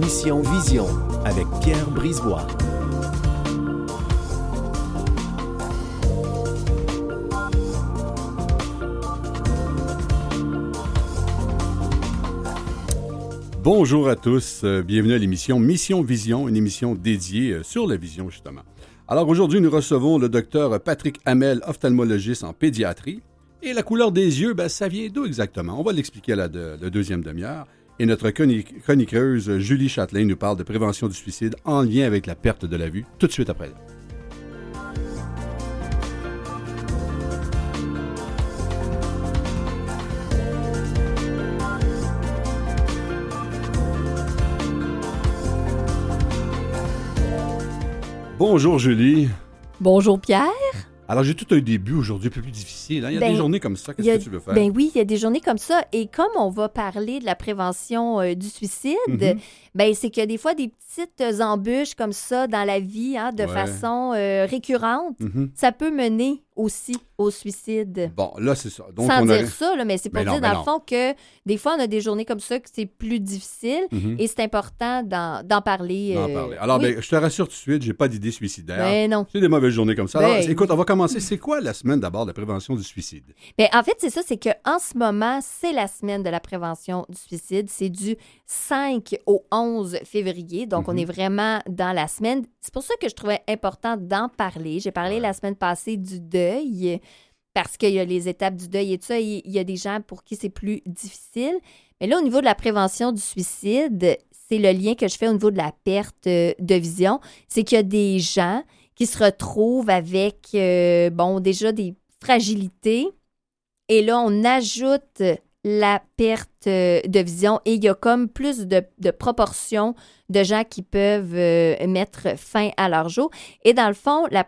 Mission Vision avec Pierre Brisebois. Bonjour à tous, euh, bienvenue à l'émission Mission Vision, une émission dédiée euh, sur la vision justement. Alors aujourd'hui, nous recevons le docteur Patrick Hamel, ophtalmologiste en pédiatrie. Et la couleur des yeux, ben, ça vient d'où exactement? On va l'expliquer à la, de- la deuxième demi-heure. Et notre chronique- chroniqueuse Julie Châtelain nous parle de prévention du suicide en lien avec la perte de la vue tout de suite après. Bonjour Julie. Bonjour Pierre. Alors j'ai tout un début aujourd'hui un peu plus difficile. hein. Il y a Ben, des journées comme ça, qu'est-ce que tu veux faire? Ben oui, il y a des journées comme ça. Et comme on va parler de la prévention euh, du suicide, Mhm. ben c'est qu'il y a des fois des petites embûches comme ça dans la vie, hein, de Ouais. façon euh, récurrente. Mhm. Ça peut mener aussi au suicide. Bon, là c'est ça. Donc Sans on dire ça, là, mais c'est pour dire dans non. le fond que des fois on a des journées comme ça que c'est plus difficile Mhm. et c'est important d'en parler. euh, parler. Alors, oui. ben, je te rassure tout de suite, j'ai pas d'idée suicidaire. Ben non. C'est des mauvaises journées comme ça. Alors, Ben écoute, on va commencer. C'est quoi la semaine d'abord de la prévention du suicide? Ben, en fait, c'est ça, c'est qu'en ce moment, c'est la semaine de la prévention du suicide. C'est du 5 au 11 février. Donc, on Mhm. est vraiment dans la semaine. C'est pour ça que je trouvais important d'en parler. J'ai parlé Ouais. la semaine passée du deuil parce qu'il y a les étapes du deuil et tout ça. Il il y a des gens pour qui c'est plus difficile. Mais là, au niveau de la prévention du suicide, c'est le lien que je fais au niveau de la perte euh, de vision. C'est qu'il y a des gens qui se retrouvent avec, euh, bon, déjà des fragilités. Et là, on ajoute la perte euh, de vision et il y a comme plus de, de proportions de gens qui peuvent euh, mettre fin à leur jour. Et dans le fond, la,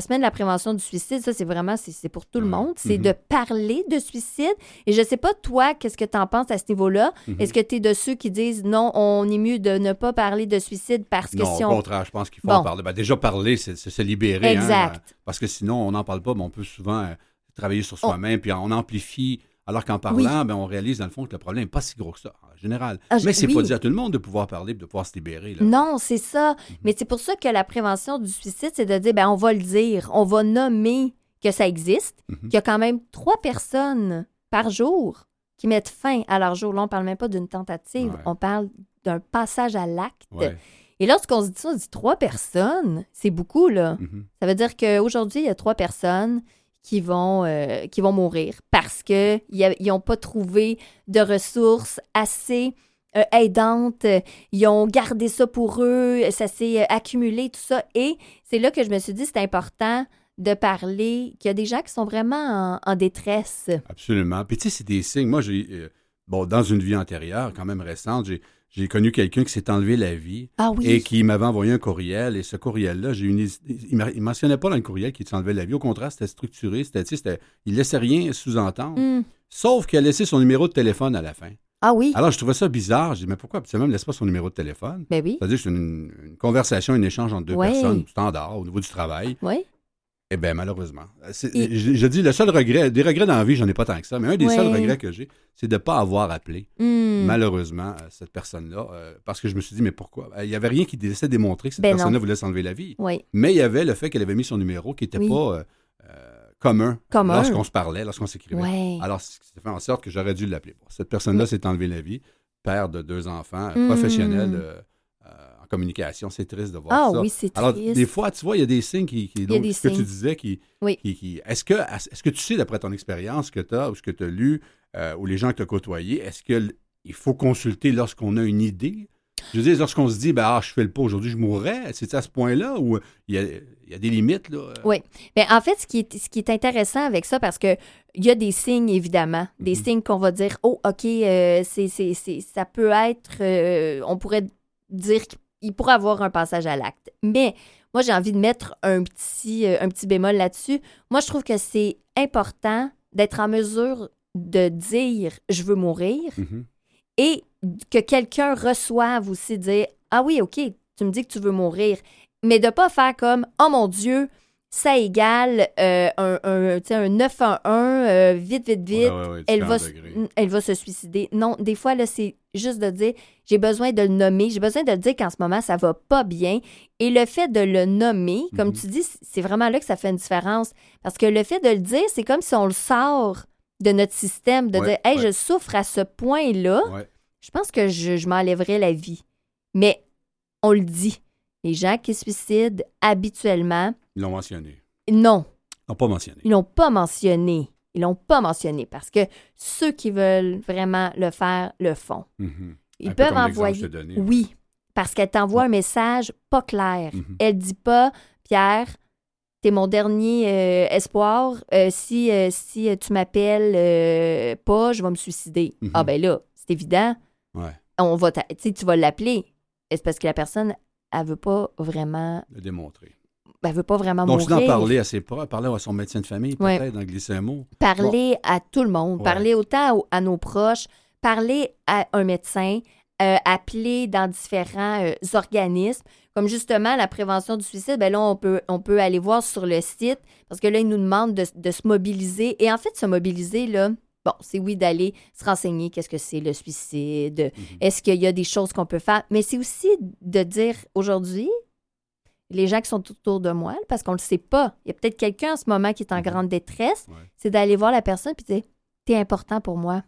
semaine de la prévention du suicide, ça, c'est vraiment, c'est pour tout le Ouais. monde. C'est Mhm. de parler de suicide. Et je sais pas, toi, qu'est-ce que tu en penses à ce niveau-là? Mhm. Est-ce que tu es de ceux qui disent non, on est mieux de ne pas parler de suicide parce que non, si au on. contraire, je pense qu'il faut Bon. en parler. Ben, déjà, parler, c'est se libérer. hein, Exact. parce que sinon, on n'en parle pas, mais on peut souvent euh, travailler sur On- soi-même, puis on amplifie. Alors qu'en parlant, ben, on réalise dans le fond que le problème n'est pas si gros que ça, en général. Ah, je- mais c'est oui. pas dit à tout le monde de pouvoir parler et de pouvoir se libérer. Là. Non, c'est ça. Mhm. Mais c'est pour ça que la prévention du suicide, c'est de dire, ben, on va le dire, on va nommer que ça existe, Mhm. qu'il y a quand même trois personnes par jour qui mettent fin à leur jour. Là, on parle même pas d'une tentative, Ouais. on parle d'un passage à l'acte. Ouais. Et lorsqu'on se dit ça, on se dit trois personnes, c'est beaucoup, là. Mhm. Ça veut dire qu'aujourd'hui, il y a trois personnes qui vont, euh, qui vont mourir parce qu'ils n'ont pas trouvé de ressources assez euh, aidantes. Ils ont gardé ça pour eux, ça s'est euh, accumulé, tout ça. Et c'est là que je me suis dit, c'est important de parler qu'il y a des gens qui sont vraiment en, détresse. Absolument. Puis tu sais, c'est des signes. Moi, j'ai, bon, dans une vie antérieure, quand même récente, j'ai, j'ai connu quelqu'un qui s'est enlevé la vie Ah oui? et qui m'avait envoyé un courriel. Et ce courriel-là, j'ai une, il ne mentionnait pas dans le courriel qu'il s'enlevait la vie. Au contraire, c'était structuré. C'était, il laissait rien sous-entendre. Hmm. Sauf qu'il a laissé son numéro de téléphone à la fin. Ah oui? Alors, je trouvais ça bizarre. Je dis, mais pourquoi? Absolument, ne laisse pas son numéro de téléphone. Ben oui. C'est-à-dire que c'est une, une conversation, un échange entre deux personnes, standard, au niveau du travail. Oui. Eh bien, malheureusement. Et- Je, je dis, le seul regret, des regrets dans la vie, j'en ai pas tant que ça, mais un des Ouais. seuls regrets que j'ai, c'est de ne pas avoir appelé, Hmm. malheureusement, euh, cette personne-là, euh, parce que je me suis dit, mais pourquoi? Euh, Il n'y avait rien qui laissait démontrer que cette Ben personne-là voulait s'enlever la vie. Oui. Mais il y avait le fait qu'elle avait mis son numéro qui n'était Oui. pas euh, euh, commun, Commun. lorsqu'on se parlait, lorsqu'on s'écrivait. Ouais. Alors, ça fait en sorte que j'aurais dû l'appeler. Bon, cette personne-là s'est enlevée la vie, père de deux enfants, euh, Mm. professionnel euh, euh, en communication. C'est triste de voir Ah ça. oui, c'est Alors, triste. des fois, tu vois, il y a des signes qui. qui y a donc, des ce que tu signes. disais qui. Oui. qui, qui- est-ce, que, est-ce que tu sais, d'après ton expérience que tu as ou ce que tu as lu euh, ou les gens que tu as côtoyés, est-ce qu'il faut consulter lorsqu'on a une idée? Je veux dire, lorsqu'on se dit, ben, ah, je fais le pas aujourd'hui, je mourrais, c'est à ce point-là où il y a, il y a des limites? Là? Oui. Mais en fait, ce qui est, ce qui est intéressant avec ça, parce que il y a des signes, évidemment, des Mhm. signes qu'on va dire, oh, OK, euh, c'est, c'est, c'est- ça peut être, euh, on pourrait dire qu'il pourrait avoir un passage à l'acte. Mais moi, j'ai envie de mettre un petit, euh, un petit bémol là-dessus. Moi, je trouve que c'est important d'être en mesure de dire, je veux mourir, Mhm. et que quelqu'un reçoive aussi dire Ah oui, OK, tu me dis que tu veux mourir, mais de pas faire comme Oh mon Dieu, ça égale euh, un, un, un 911, euh, vite, vite, vite, Ouais, ouais, ouais, elle, va, degrés. elle va se suicider. Non, des fois, là, c'est juste de dire, j'ai besoin de le nommer, j'ai besoin de le dire qu'en ce moment, ça va pas bien. Et le fait de le nommer, comme Mhm. tu dis, c'est vraiment là que ça fait une différence. Parce que le fait de le dire, c'est comme si on le sort de notre système, de dire, hey, je souffre à ce point-là, je pense que je, je m'enlèverais la vie. Mais on le dit. Les gens qui se suicident habituellement, Ils l'ont mentionné. non, Ils l'ont pas mentionné. ils l'ont pas mentionné. Ils l'ont pas mentionné parce que ceux qui veulent vraiment le faire le font. Mhm. Ils Un peu peuvent comme l'exemple que envoyer. donné. Oui, parce qu'elle t'envoie un message pas clair. Mhm. Elle dit pas, Pierre, t'es mon dernier euh, espoir. Euh, si euh, si euh, tu m'appelles pas, je vais me suicider. Mhm. Ah ben là, c'est évident. Ouais, On va, tu vas l'appeler. C'est parce que la personne, elle veut pas vraiment, le démontrer. Elle veut pas vraiment Donc, mourir. d'en parler à ses proches, parler à son médecin de famille, Ouais. peut-être, d'en glisser un mot. Parler à tout le monde, Ouais. parler autant au- à nos proches, parler à un médecin, euh, appeler dans différents euh, organismes, comme justement la prévention du suicide. Ben là, on peut, on peut aller voir sur le site parce que là, ils nous demandent de, de se mobiliser. Et en fait, se mobiliser, là, bon, c'est oui d'aller se renseigner qu'est-ce que c'est le suicide, Mhm. est-ce qu'il y a des choses qu'on peut faire, mais c'est aussi de dire aujourd'hui, les gens qui sont autour de moi, parce qu'on ne le sait pas, il y a peut-être quelqu'un en ce moment qui est en Mhm. grande détresse, Ouais. c'est d'aller voir la personne puis dire T'es important pour moi.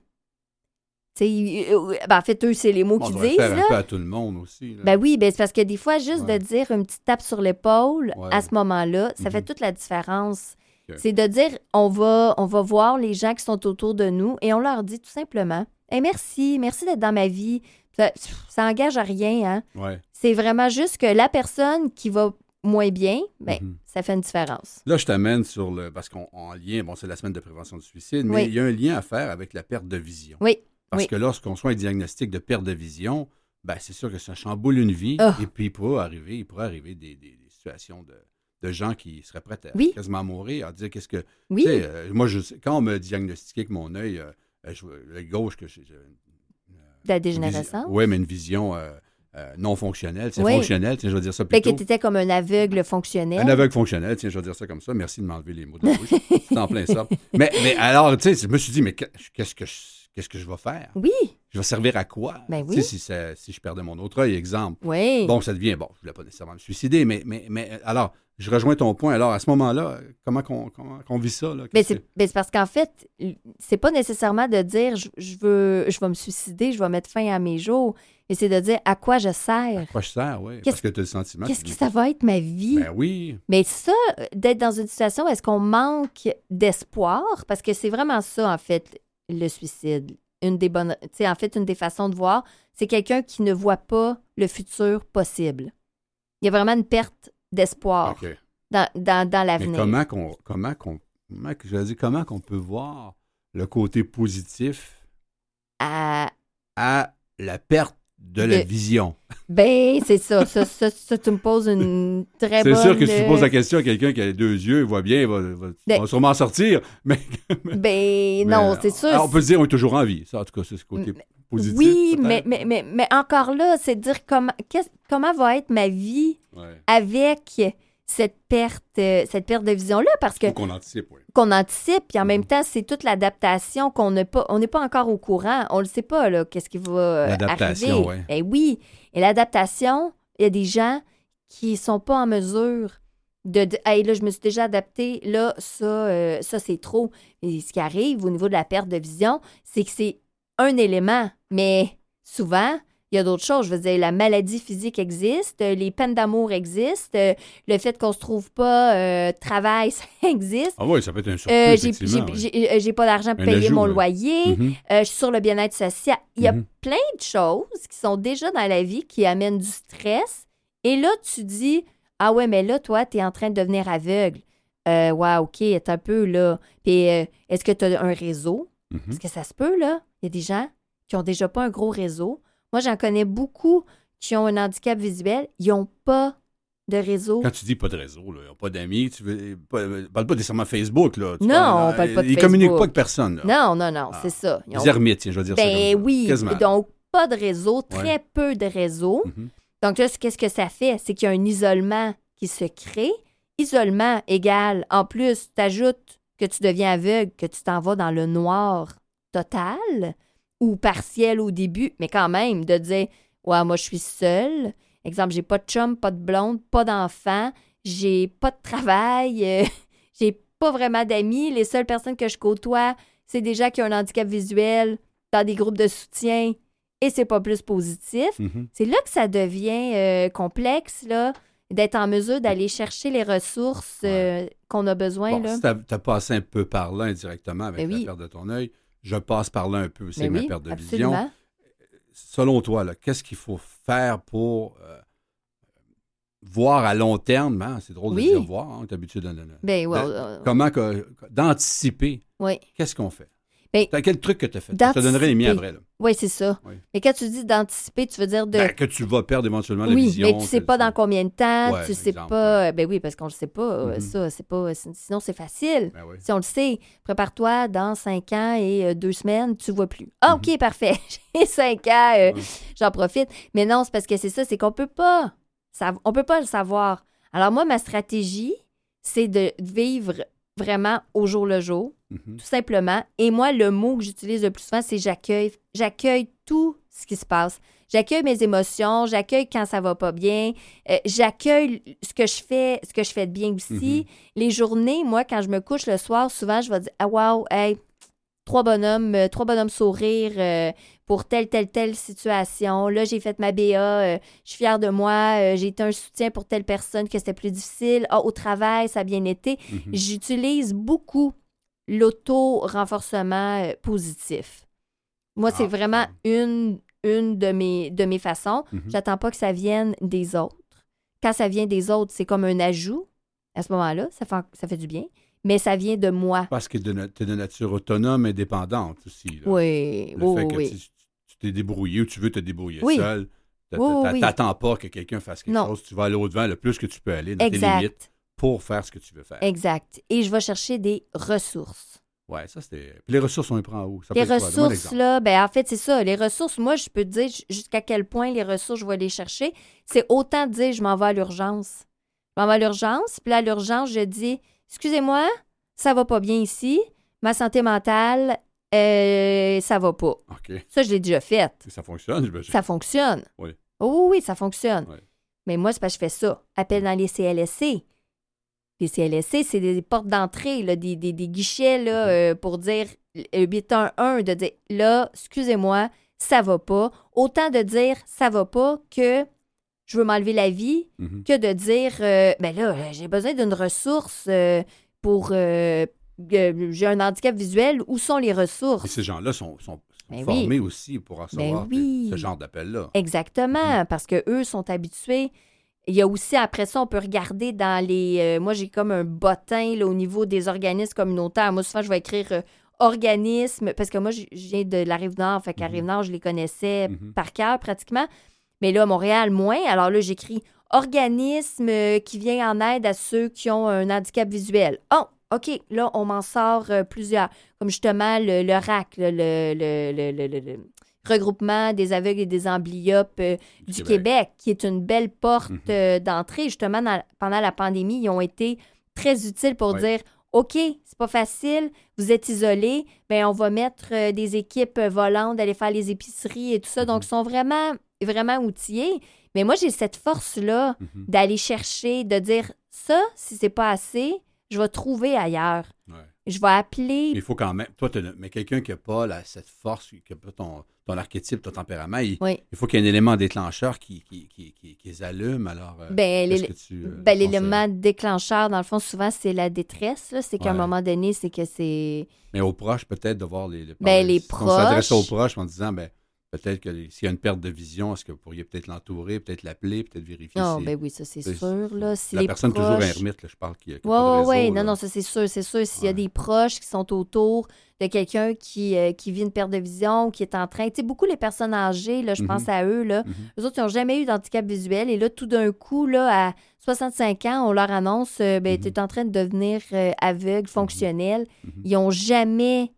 Ben, en fait, eux, c'est les mots qu'ils disent. faire là. un peu à tout le monde aussi. là. Ben oui, ben c'est parce que des fois, juste Ouais. de dire une petite tape sur l'épaule Ouais. à ce moment-là, ça fait Mhm. toute la différence. C'est de dire on va, on va voir les gens qui sont autour de nous et on leur dit tout simplement Hey, merci, merci d'être dans ma vie. Ça, ça engage à rien, hein. Ouais. C'est vraiment juste que la personne qui va moins bien, ben, Mhm. ça fait une différence. Là, je t'amène sur le. Parce qu'en lien, bon, c'est la semaine de prévention du suicide, mais Oui. il y a un lien à faire avec la perte de vision. Oui. Parce oui. que lorsqu'on soit un diagnostic de perte de vision, ben, c'est sûr que ça chamboule une vie. Ah. Et puis, il pourrait arriver, il pourrait arriver des, des- des situations de, de gens qui seraient prêts à Oui. quasiment mourir, à dire qu'est-ce que. Oui, euh, moi, je, quand on me diagnostiquait avec mon œil, euh, euh, gauche, que j'ai. De la dégénérescence? Oui, mais une vision euh, euh, non fonctionnelle. C'est Oui. fonctionnel, tiens, je vais dire ça Fait que plutôt. tu étais comme un aveugle fonctionnel. Un aveugle fonctionnel, tiens, je vais dire ça comme ça. Merci de m'enlever les mots de la bouche. C'est en plein ça. Mais, mais alors, tu sais, je me suis dit, mais que- qu'est-ce que je, qu'est-ce que je vais faire? Oui, Je vais servir à quoi? Ben Tu oui. sais, si, ça- si je perdais mon autre œil, exemple. oui. Bon, ça devient, bon, je ne voulais pas nécessairement me suicider, mais, mais, mais alors, je rejoins ton point. Alors, à ce moment-là, comment qu'on comment qu'on vit ça? Là? Mais c'est ben, c'est parce qu'en fait, c'est pas nécessairement de dire je, je veux je vais me suicider, je vais mettre fin à mes jours, mais c'est de dire à quoi je que- à sers. quoi je sers, oui? Qu'est-ce- Parce que tu as le sentiment. Qu'est-ce que ça va être ma vie? Ben oui. Mais ça, d'être dans une situation où est-ce qu'on manque d'espoir, parce que c'est vraiment ça, en fait, le suicide. Une des bonnes, tu sais, en fait, une des façons de voir, c'est quelqu'un qui ne voit pas le futur possible. Il y a vraiment une perte d'espoir dans, dans, dans l'avenir. comment qu'on comment qu'on comment que je vais dire, comment qu'on peut voir le côté positif À- à la perte de la De- vision? Ben, c'est ça. Ça, ça, ça, tu me poses une très bonne... C'est sûr que si tu poses la euh, question à quelqu'un qui a les deux yeux, il voit bien, il va, va- il Ben- va sûrement sortir. Mais, Ben, non, c'est sûr. alors, on peut se dire on est toujours en vie. Ça, en tout cas, c'est ce côté positif. oui, mais, mais, mais, mais encore là, c'est de dire comment, qu'est-ce- comment va être ma vie Ouais. avec cette perte, euh, cette perte de vision-là, parce que qu'on anticipe, oui. qu'on anticipe, puis en même Mhm. temps, c'est toute l'adaptation qu'on n'a pas, on n'est pas encore au courant, on ne le sait pas, là, qu'est-ce qui va euh, L'adaptation, arriver. ouais. Ben oui, et l'adaptation, il y a des gens qui sont pas en mesure de, de hey, là, je me suis déjà adapté, là, ça, euh, ça c'est trop. Et ce qui arrive au niveau de la perte de vision, c'est que c'est un élément, mais souvent, il y a d'autres choses. Je veux dire, la maladie physique existe, euh, les peines d'amour existent, euh, le fait qu'on se trouve pas euh, travail, ça existe. Ah oui, ça peut être un surplus, Euh, j'ai- pas d'argent pour Un payer ajout, mon là. loyer, Mhm. euh, je suis sur le bien-être social. Il y a Mhm. plein de choses qui sont déjà dans la vie qui amènent du stress. Et là, tu dis Ah ouais, mais là, toi, tu es en train de devenir aveugle. Euh, ouais, OK, est un peu là. Puis euh, est-ce que tu as un réseau? Mhm. Est-ce que ça se peut, là? Il y a des gens qui ont déjà pas un gros réseau. Moi, j'en connais beaucoup qui ont un handicap visuel. Ils n'ont pas de réseau. Quand tu dis pas de réseau, là, ils n'ont pas d'amis, tu veux, pas, parle pas nécessairement Facebook. Là, Tu Non, parles- on parle pas de Ils communiquent Facebook. pas avec personne. Là. Non, non, non, Ah. c'est ça. Ils ont- Des ermites, tiens, je vais dire ça. Ben ça. oui. Quasiment. Donc, pas de réseau, très Ouais. peu de réseau. Mhm. Donc là, qu'est-ce que ça fait? C'est qu'il y a un isolement qui se crée isolement égale, en plus, t'ajoutes que tu deviens aveugle, que tu t'en vas dans le noir total ou partiel au début, mais quand même, de dire, ouais, moi, je suis seule. Exemple, j'ai pas de chum, pas de blonde, pas d'enfant, j'ai pas de travail, euh, j'ai pas vraiment d'amis. Les seules personnes que je côtoie, c'est des gens qui ont un handicap visuel dans des groupes de soutien et c'est pas plus positif. Mhm. C'est là que ça devient euh, complexe, là, d'être en mesure d'aller chercher les ressources euh, qu'on a besoin. Bon, là. si t'as as passé un peu par là indirectement avec Ben la oui. perte de ton œil, je passe par là un peu Mais avec ma perte de vision. absolument. Selon toi, qu'est-ce qu'il faut faire pour euh, voir à long terme? hein? C'est drôle Oui. de dire voir, hein, on est habitué de, de- de- Ben, euh, comment d'anticiper. oui. Qu'est-ce qu'on fait? Ben, T'as quel truc que tu as fait? Je te donnerai les miens après. Là. Oui, c'est ça. Oui. Mais quand tu dis d'anticiper, tu veux dire de. Ben, que tu vas perdre éventuellement la oui, vision. mais tu sais pas dans combien de temps, Ouais, tu sais exemple, pas. Ben oui, parce qu'on le sait pas. Mhm. Ça, c'est pas. Sinon, c'est facile. Ben oui. Si on le sait, prépare-toi dans cinq ans et euh, deux semaines, tu vois plus. Ah, OK, parfait. J'ai cinq ans, euh. Ouais. j'en profite. Mais non, c'est parce que c'est ça, c'est qu'on peut pas. on peut pas le savoir. Alors, moi, ma stratégie, c'est de vivre vraiment au jour le jour, Mhm. tout simplement. Et moi, le mot que j'utilise le plus souvent, c'est j'accueille. J'accueille tout ce qui se passe. J'accueille mes émotions, j'accueille quand ça va pas bien, euh, j'accueille ce que je fais, ce que je fais de bien aussi. Les journées, moi, quand je me couche le soir, souvent, je vais dire Ah, wow, hey, trois bonhommes, euh, trois bonhommes sourire euh, pour telle, telle, telle situation. Là, j'ai fait ma BA, euh, je suis fière de moi, j'ai été un soutien pour telle personne que c'était plus difficile. Ah, au travail, ça a bien été. Mhm. J'utilise beaucoup l'auto-renforcement positif. Moi, c'est Ah, vraiment une, une de, mes, de mes façons. Mhm. J'attends pas que ça vienne des autres. Quand ça vient des autres, c'est comme un ajout. À ce moment-là, ça fait, ça fait du bien. Mais ça vient de moi. Parce que tu es de nature autonome et dépendante aussi. là. Oui, Le oui, fait que oui. tu t'es débrouillé ou tu veux te débrouiller Oui. seul. t'a- Oui, oui, oui. T'attends pas que quelqu'un fasse quelque Non. chose. Tu vas aller au-devant le plus que tu peux aller dans tes limites Exact. pour faire ce que tu veux faire. Exact. Et je vais chercher des ressources. Ouais, ça c'était. Les ressources, on les prend où? Ça Les ressources, là, ben en fait, c'est ça. Les ressources, moi, je peux te dire jusqu'à quel point les ressources, je vais les chercher. C'est autant dire je m'en vais à l'urgence. Je m'en vais à l'urgence, puis là, à l'urgence, je dis Excusez-moi, ça va pas bien ici. Ma santé mentale, euh, ça va pas. OK. Ça, je l'ai déjà fait. Ça fonctionne, j'imagine. Ça fonctionne. Oui. Oh oui, ça fonctionne. Oui. Mais moi, c'est parce que je fais ça. Appel dans les CLSC. Les CLSC, c'est des portes d'entrée, des, des- des guichets là, Mhm. euh, pour dire euh, 811, de dire là, excusez-moi, ça va pas. Autant de dire ça va pas que je veux m'enlever la vie Mhm. que de dire euh, ben là, euh, j'ai besoin d'une ressource euh, pour. euh, j'ai un handicap visuel, où sont les ressources? Et ces gens-là sont, Ben formés aussi pour recevoir Ben oui. ce genre d'appel-là. Exactement, parce que eux sont habitués. Il y a aussi, après ça, on peut regarder dans les... moi, j'ai comme un bottin là, au niveau des organismes communautaires. Moi, souvent, je vais écrire organisme, parce que moi, je viens de la Rive-Nord, fait qu'à Mhm. Rive-Nord, je les connaissais Mhm. par cœur pratiquement. Mais là, à Montréal, moins. Alors là, j'écris organisme qui vient en aide à ceux qui ont un handicap visuel. Oh, OK, là, on m'en sort euh, plusieurs. Comme justement le, le RAC, le, le- le- le- le- le regroupement des aveugles et des amblyopes euh, du Québec. qui est une belle porte Mhm. euh, d'entrée. Justement, dans- pendant la pandémie, ils ont été très utiles pour Ouais. dire OK, c'est pas facile, vous êtes isolés, ben on va mettre euh, des équipes volantes d'aller faire les épiceries et tout ça. Donc, Mhm. ils sont vraiment, vraiment outillés. Mais moi, j'ai cette force-là Mhm. d'aller chercher, de dire ça, si c'est pas assez, je vais trouver ailleurs. Ouais. Je vais appeler. Il faut quand même. Toi, mais quelqu'un qui n'a pas la- cette force, qui n'a pas ton, ton archétype, ton tempérament, il, Oui. il faut qu'il y ait un élément déclencheur qui, qui, qui, qui- qui les allume. Alors, euh, Ben, euh, ben, l'élément déclencheur, dans le fond, souvent, c'est la détresse. là. C'est qu'à un moment donné, c'est que c'est. Mais aux proches, peut-être, de voir les, les Ben, les On s'adresse aux proches. proches en disant, ben, peut-être que s'il y a une perte de vision, est-ce que vous pourriez peut-être l'entourer, peut-être l'appeler, peut-être vérifier Non, si ben oui, ça, c'est sûr. Là. Si la les personne proches... toujours ermite, là, je parle, qui, Oui, oui. Non, non, ça, c'est sûr, c'est sûr. S'il y a des proches qui sont autour de quelqu'un qui, euh, qui vit une perte de vision, qui est en train... Tu sais, beaucoup les personnes âgées, là, je Mhm. pense à eux, là. Mhm. Eux autres, ils n'ont jamais eu d'handicap visuel. Et là, tout d'un coup, là, à 65 ans, on leur annonce, euh, ben, Mhm. tu es en train de devenir euh, aveugle, fonctionnel. Ils n'ont jamais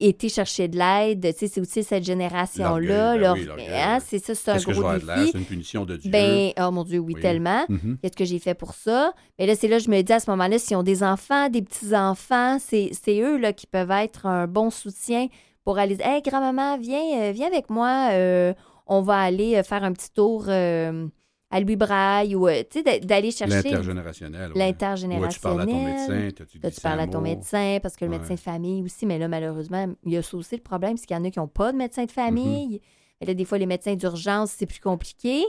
été chercher de l'aide. Tu sais, c'est aussi cette génération-là. Ben oui, hein, c'est ça, c'est un je gros défi. C'est une punition de Dieu? Ben, oh mon Dieu, oui, Oui. tellement. Mhm. Qu'est-ce que j'ai fait pour ça? Mais là, c'est là que je me dis à ce moment-là, s'ils ont des enfants, des petits-enfants, c'est c'est eux là, qui peuvent être un bon soutien pour aller dire Hey, grand-maman, viens, euh, viens avec moi, euh, on va aller euh, faire un petit tour euh, à Louis Braille ou euh, tu d'aller chercher L'intergénérationnel. ouais. Ouais, tu l'intergénérationnel. parles à ton médecin, Là, dit tu parles à ton médecin? Parce que le Ouais. médecin de famille aussi, mais là, malheureusement, il y a ça aussi le problème, c'est qu'il y en a qui n'ont pas de médecin de famille. Mm-hmm. Mais là, des fois, les médecins d'urgence, c'est plus compliqué.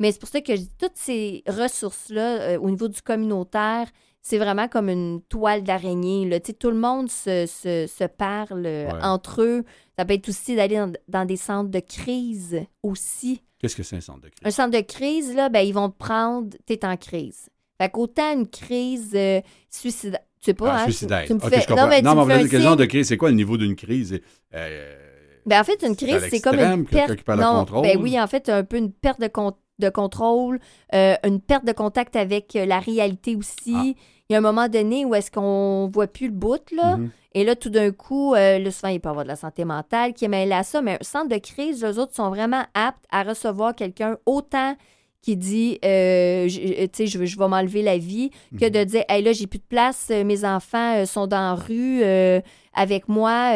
Mais c'est pour ça que je dis toutes ces ressources-là, euh, au niveau du communautaire, c'est vraiment comme une toile d'araignée. Tu tout le monde se, se- se parle euh, Ouais. entre eux. Ça peut être aussi d'aller dans, dans des centres de crise aussi. Qu'est-ce que c'est un centre de Un crise? centre de crise, là, ben, ils vont te prendre, tu es en crise. Fait qu'autant une crise euh, suicidaire. Tu sais pas, Ah, hein, tu- suicidaire. tu me Ok, fais- je comprends. Non, mais tu non, me mais un quel genre de crise? C'est quoi le niveau d'une crise? Euh, Ben, en fait, une crise, c'est comme une perte. qui le non, contrôle. ben oui, en fait, un peu une perte de, con- de contrôle, euh, une perte de contact avec euh, la réalité aussi. Ah. Il y a un moment donné où est-ce qu'on voit plus le bout, là. mhm. Et là, tout d'un coup, euh, là, souvent, il peut avoir de la santé mentale qui est mêlée à ça, mais un centre de crise, eux autres sont vraiment aptes à recevoir quelqu'un autant qui dit, euh, euh, tu sais, je, veux- je vais m'enlever la vie, que Mhm. de dire, hey, là, j'ai plus de place, euh, mes enfants sont dans la rue euh, avec moi,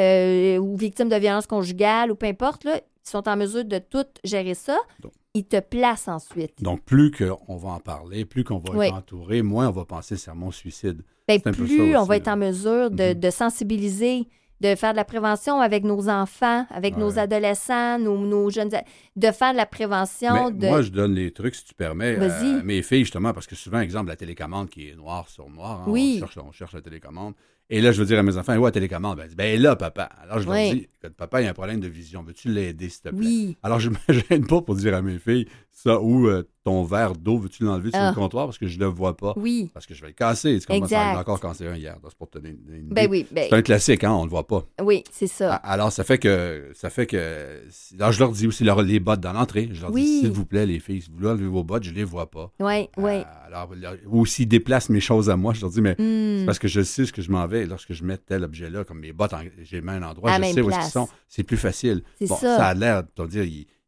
ou victimes de violences conjugales, ou peu importe, là, ils sont en mesure de tout gérer ça. Donc. Ils te placent ensuite. Donc, plus qu'on va en parler, plus qu'on va Oui. être entouré, moins on va penser c'est mon suicide. Peu plus on va être en mesure de, Mhm. de sensibiliser, de faire de la prévention avec nos enfants, avec nos adolescents, nos, nos jeunes, de faire de la prévention. Mais de... moi, je donne les trucs, si tu permets, Vas-y. à mes filles, justement, parce que souvent, exemple, la télécommande qui est noir sur noir, hein, Oui. on, cherche, on cherche la télécommande. Et là, je veux dire à mes enfants, ouais, télécommande, ben, ben là, papa. Alors, je leur dis, papa, il y a un problème de vision, veux-tu l'aider, s'il te plaît? Oui, Alors, je me gêne pas pour dire à mes filles, ça, ou euh, ton verre d'eau, veux-tu l'enlever sur Ah. le comptoir? Parce que je le vois pas? oui. Parce que je vais le casser. C'est comme ça, Exact. ai encore un hier. C'est pour te donner une idée. Ben oui, ben, C'est un classique, hein, on le voit pas. oui, c'est ça. Alors, ça fait que. Ça fait que. Alors, je leur dis aussi leur- les bottes dans l'entrée. Je leur Oui. dis, s'il vous plaît, les filles, si vous voulez enlever vos bottes, je les vois pas. Oui, oui. Euh, alors, ou s'ils déplacent mes choses à moi, je leur dis, mais Hmm. c'est parce que je sais ce que je m'en vais. Lorsque je mets tel objet-là, comme mes bottes, j'ai mis un endroit, À je sais où place. sont. C'est plus facile. Bon, ça. a l'air, dire,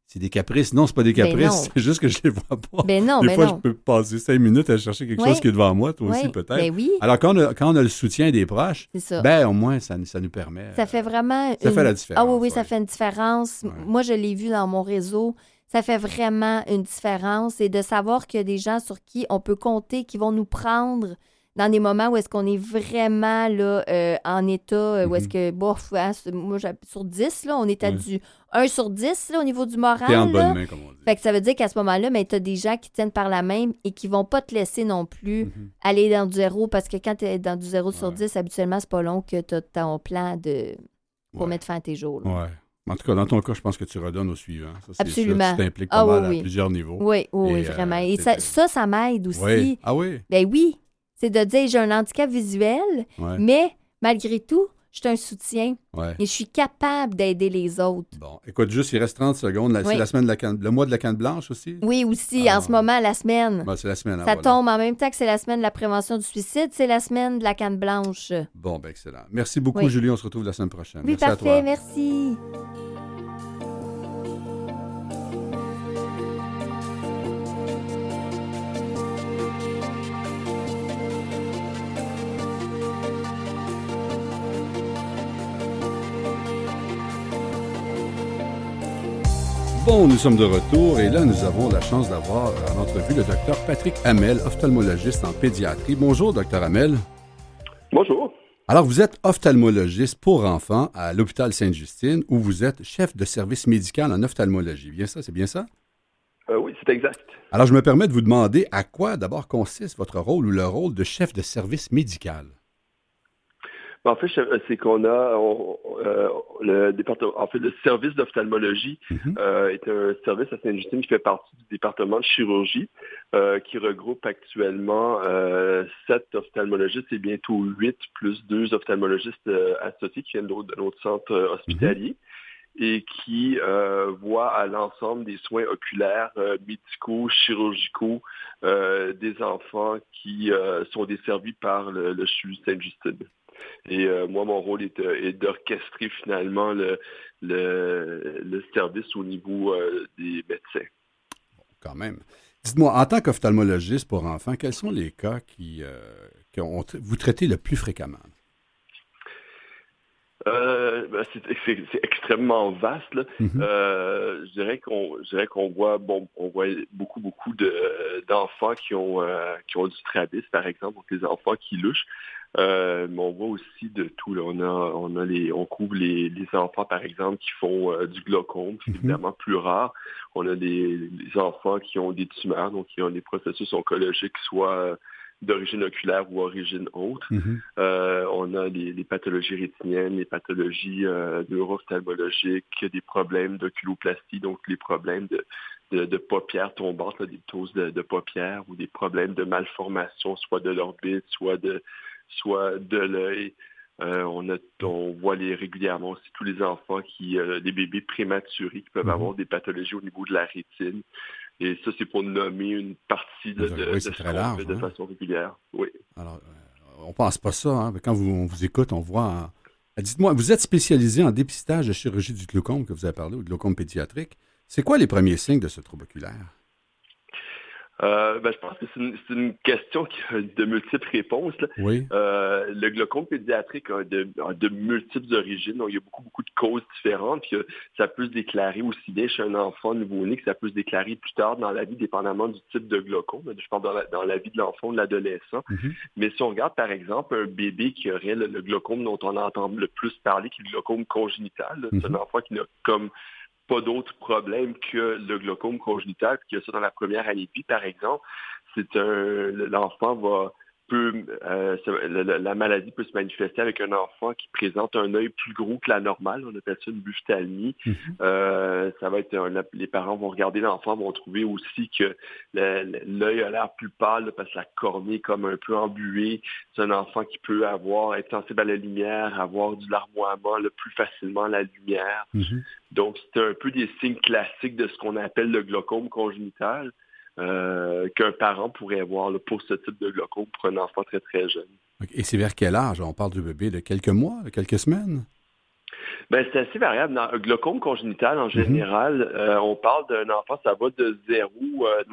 c'est des caprices. Non, c'est pas des Ben caprices, c'est juste que je les vois pas. Ben non, des ben fois, non. je peux passer cinq minutes à chercher quelque chose qui est devant moi, toi aussi, peut-être. Ben oui, Alors, quand on, a, quand on a le soutien des proches, ben, au moins, ça, ça nous permet. Ça fait vraiment. ça une- fait la différence, Ah oui, oui, ça fait une différence. Ouais. Moi, je l'ai vu dans mon réseau. Ça fait vraiment une différence. Et de savoir qu'il y a des gens sur qui on peut compter, qui vont nous prendre dans des moments où est-ce qu'on est vraiment là, euh, en état, euh, où est-ce que, bof, hein, moi, sur 10, là, on est à Ouais. du 1 sur 10 là, au niveau du moral. T'es en là. bonne main, comme on dit. Fait que ça veut dire qu'à ce moment-là, mais tu as des gens qui tiennent par la main et qui vont pas te laisser non plus Mhm. aller dans du zéro parce que quand tu es dans du 0 sur Ouais. 10, habituellement, c'est pas long que tu as ton plan de, pour Ouais. mettre fin à tes jours. là. Ouais. En tout cas, dans ton cas, je pense que tu redonnes au suivant. Ça, c'est Absolument. sûr. Tu t'impliques Ah pas mal oui, à oui. plusieurs niveaux. Oui, oui, oui, Et, euh, vraiment. Et ça, ça, ça m'aide aussi. Oui. Ah oui? Ben oui, c'est de dire j'ai un handicap visuel, Ouais. mais malgré tout, je suis un soutien ouais. et je suis capable d'aider les autres. Bon, écoute, juste, il reste 30 secondes. La- Oui. C'est la semaine de la canne, le mois de la canne blanche aussi? Oui, aussi, Ah. en ce moment, la semaine. Ben, c'est la semaine. hein, ça voilà. tombe en même temps que c'est la semaine de la prévention du suicide, c'est la semaine de la canne blanche. Bon, ben excellent. Merci beaucoup, Oui. Julie. On se retrouve la semaine prochaine. Oui, Merci à parfait, toi. merci. Bon, nous sommes de retour et là, nous avons la chance d'avoir en entrevue le docteur Patrick Hamel, ophtalmologiste en pédiatrie. Bonjour, docteur Hamel. Bonjour. Alors, vous êtes ophtalmologiste pour enfants à l'hôpital Sainte-Justine où vous êtes chef de service médical en ophtalmologie. Bien ça, c'est bien ça? Euh, oui, c'est exact. Alors, je me permets de vous demander à quoi d'abord consiste votre rôle ou le rôle de chef de service médical? En fait, je- c'est qu'on a on- euh, le département, en fait, le service d'ophtalmologie Mhm. euh, est un service à Sainte-Justine qui fait partie du département de chirurgie, euh, qui regroupe actuellement euh, sept ophtalmologistes et bientôt huit, plus deux ophtalmologistes euh, associés qui viennent de notre centre euh, hospitalier. et qui euh, voit à l'ensemble des soins oculaires, euh, médicaux, chirurgicaux euh, des enfants qui euh, sont desservis par le, le CHU Sainte-Justine. Et moi, mon rôle est, d'orchestrer finalement le, le, service au niveau des médecins. Quand même. Dites-moi, en tant qu'ophtalmologiste pour enfants, quels sont les cas qui, que vous traitez le plus fréquemment? Euh, ben, c'est extrêmement vaste. Mm-hmm. euh, je dirais qu'on voit bon on voit beaucoup beaucoup d'enfants qui ont euh, qui ont du strabisme par exemple donc des enfants qui louchent euh, mais on voit aussi de tout là. on a on a les on couvre les, les enfants par exemple qui font euh, du glaucome c'est mm-hmm. évidemment plus rare on a des, des, enfants qui ont des tumeurs donc qui ont des processus oncologiques soit d'origine oculaire ou origine autre. Mhm. euh, on a les, pathologies rétiniennes, les pathologies euh, neuro-ophtalmologiques, des problèmes d'oculoplastie, donc les problèmes de, de, paupières tombantes, des ptoses de, de, paupières ou des problèmes de malformation, soit de l'orbite, soit de soit de l'œil. Euh, on, a, on voit les régulièrement aussi tous les enfants qui, euh, des bébés prématurés qui peuvent mhm. avoir des pathologies au niveau de la rétine. Et ça, c'est pour nommer une partie de, de, oui, ce qu'on large, de hein. façon régulière. Oui. Alors, euh, on pense pas ça. Hein, quand vous, on vous écoute, on voit. Dites-moi, vous êtes spécialisé en dépistage de chirurgie du glaucome que vous avez parlé, ou de glaucome pédiatrique. C'est quoi les premiers signes de ce trouble oculaire? Euh, ben, je pense que c'est une, question qui a de multiples réponses. Oui. Euh, le glaucome pédiatrique a de, multiples origines. Donc, il y a beaucoup, beaucoup de causes différentes. Puis, euh, ça peut se déclarer aussi bien chez un enfant nouveau-né que ça peut se déclarer plus tard dans la vie, dépendamment du type de glaucome. Je parle dans la, vie de l'enfant ou de l'adolescent. Mm-hmm. Mais si on regarde, par exemple, un bébé qui aurait le, glaucome dont on entend le plus parler, qui est le glaucome congénital, c'est un mm-hmm. enfant qui n'a comme pas d'autres problèmes que le glaucome congénital, puis a ça dans la première année de par exemple, c'est un l'enfant va euh, la, maladie peut se manifester avec un enfant qui présente un œil plus gros que la normale. On appelle ça une buphtalmie. Mhm. Euh, ça va être les parents vont regarder l'enfant, vont trouver aussi que l'œil a l'air plus pâle parce que la cornée est comme un peu embuée. C'est un enfant qui peut avoir être sensible à la lumière, avoir du larmoiement le plus facilement la lumière. Mhm. Donc c'est un peu des signes classiques de ce qu'on appelle le glaucome congénital. Euh, qu'un parent pourrait avoir pour ce type de glaucome pour un enfant très, très jeune. Et c'est vers quel âge? On parle du bébé de quelques mois, de quelques semaines? Ben, c'est assez variable. Dans le glaucome congénital, en mhm. général, euh, on parle d'un enfant, ça va de zéro, euh,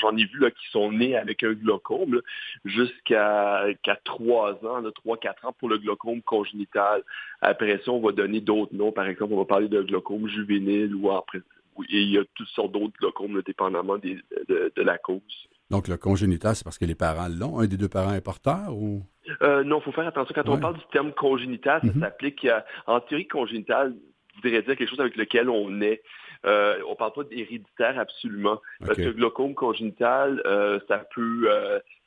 j'en ai vu là, qui sont nés avec un glaucome, jusqu'à trois ans, trois, quatre ans pour le glaucome congénital. Après ça, on va donner d'autres noms. Par exemple, on va parler de glaucome juvénile ou après et il y a toutes sortes d'autres glaucomes, dépendamment de, la cause. Donc, le congénital, c'est parce que les parents l'ont? Un des deux parents est porteur ou? Euh, non, il faut faire attention. Quand on parle du terme congénital, ça mm-hmm. s'applique à, en théorie congénitale, voudrais dire quelque chose avec lequel on est. Euh, on ne parle pas d'héréditaire absolument. Parce que le glaucome congénital, euh, ça peut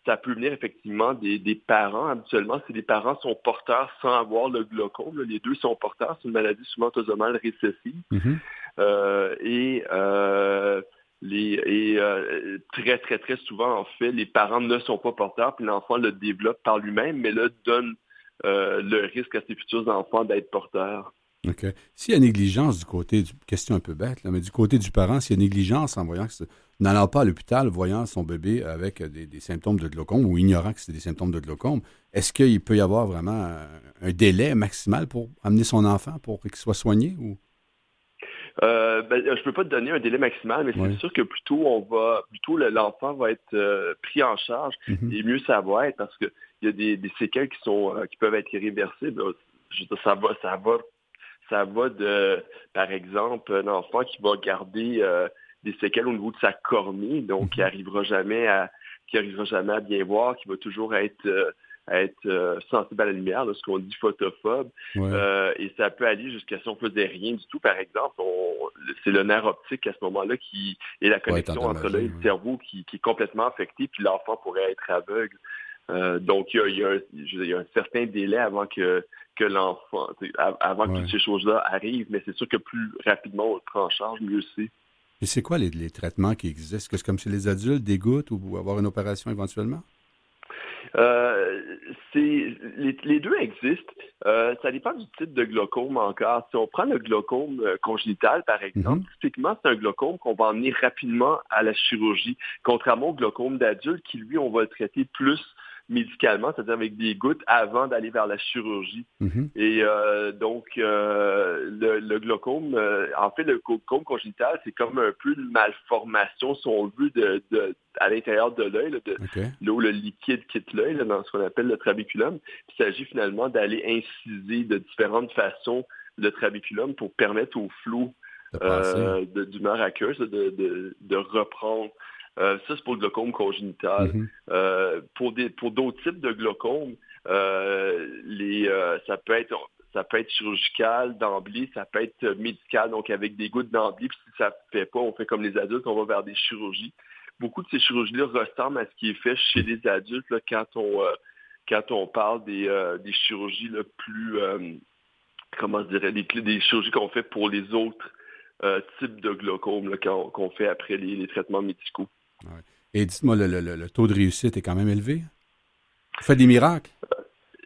ça peut venir effectivement des, parents. Habituellement, si les parents sont porteurs sans avoir le glaucome, les deux sont porteurs, c'est une maladie souvent autosomale récessive. Mm-hmm. Euh, et euh, et euh, très, très, très souvent, en fait, les parents ne sont pas porteurs, puis l'enfant le développe par lui-même, mais là, donne le risque à ses futurs enfants d'être porteurs. OK. S'il y a négligence du côté, du, question un peu bête, là, mais du côté du parent, s'il y a négligence en voyant n'allant pas à l'hôpital, voyant son bébé avec des, symptômes de glaucome ou ignorant que c'est des symptômes de glaucome, est-ce qu'il peut y avoir vraiment un, délai maximal pour amener son enfant pour qu'il soit soigné ou? Euh, ben, je peux pas te donner un délai maximal, mais c'est sûr que plutôt on va, plutôt l'enfant va être euh, pris en charge mm-hmm. et mieux ça va être parce qu'il y a des, séquelles qui sont euh, qui peuvent être irréversibles. ça va, ça va, ça va de, par exemple, un enfant qui va garder euh, des séquelles au niveau de sa cornée, donc qui mm-hmm. arrivera jamais à qui arrivera jamais à bien voir, qui va toujours être être euh, sensible à la lumière, ce qu'on dit photophobe. Euh, et ça peut aller jusqu'à si on faisait rien du tout, par exemple, c'est le nerf optique à ce moment-là qui est la connexion entre l'œil et le cerveau qui, est complètement affecté, puis l'enfant pourrait être aveugle. Euh, donc, il y, a, un, certain délai avant que, que l'enfant, avant que toutes ces choses-là arrivent, mais c'est sûr que plus rapidement on le prend en charge, mieux c'est. Et c'est quoi les, traitements qui existent? Est-ce que c'est comme chez les adultes, des gouttes ou avoir une opération éventuellement? Euh, les, deux existent. Euh, ça dépend du type de glaucome encore. Si on prend le glaucome euh, congénital, par exemple, mhm. typiquement, c'est un glaucome qu'on va emmener rapidement à la chirurgie, contrairement au glaucome d'adulte qui, lui, on va le traiter plus médicalement, c'est-à-dire avec des gouttes avant d'aller vers la chirurgie. Mhm. Et euh, donc, euh, le, le, glaucome, euh, en fait, le glaucome congénital, c'est comme un peu une malformation, si on veut, de, de à l'intérieur de l'œil, là, où le liquide quitte l'œil, dans ce qu'on appelle le trabiculum. Il s'agit finalement d'aller inciser de différentes façons le trabiculum pour permettre au flou d'humeur aqueuse de, de, de reprendre. Euh, ça, c'est pour le glaucome congénital. Mhm. Euh, pour des pour d'autres types de glaucome, euh, les ça peut être ça peut être chirurgical d'emblée, ça peut être médical, donc avec des gouttes d'emblée, puis si ça ne fait pas, on fait comme les adultes, on va vers des chirurgies. Beaucoup de ces chirurgies-là ressemblent à ce qui est fait chez les adultes là, quand on quand on parle des, des chirurgies là, plus comment je dirais, des, des chirurgies qu'on fait pour les autres euh, types de glaucome qu'on fait après les, les traitements médicaux. Et dites-moi, le, le- le- le taux de réussite est quand même élevé? Vous faites des miracles?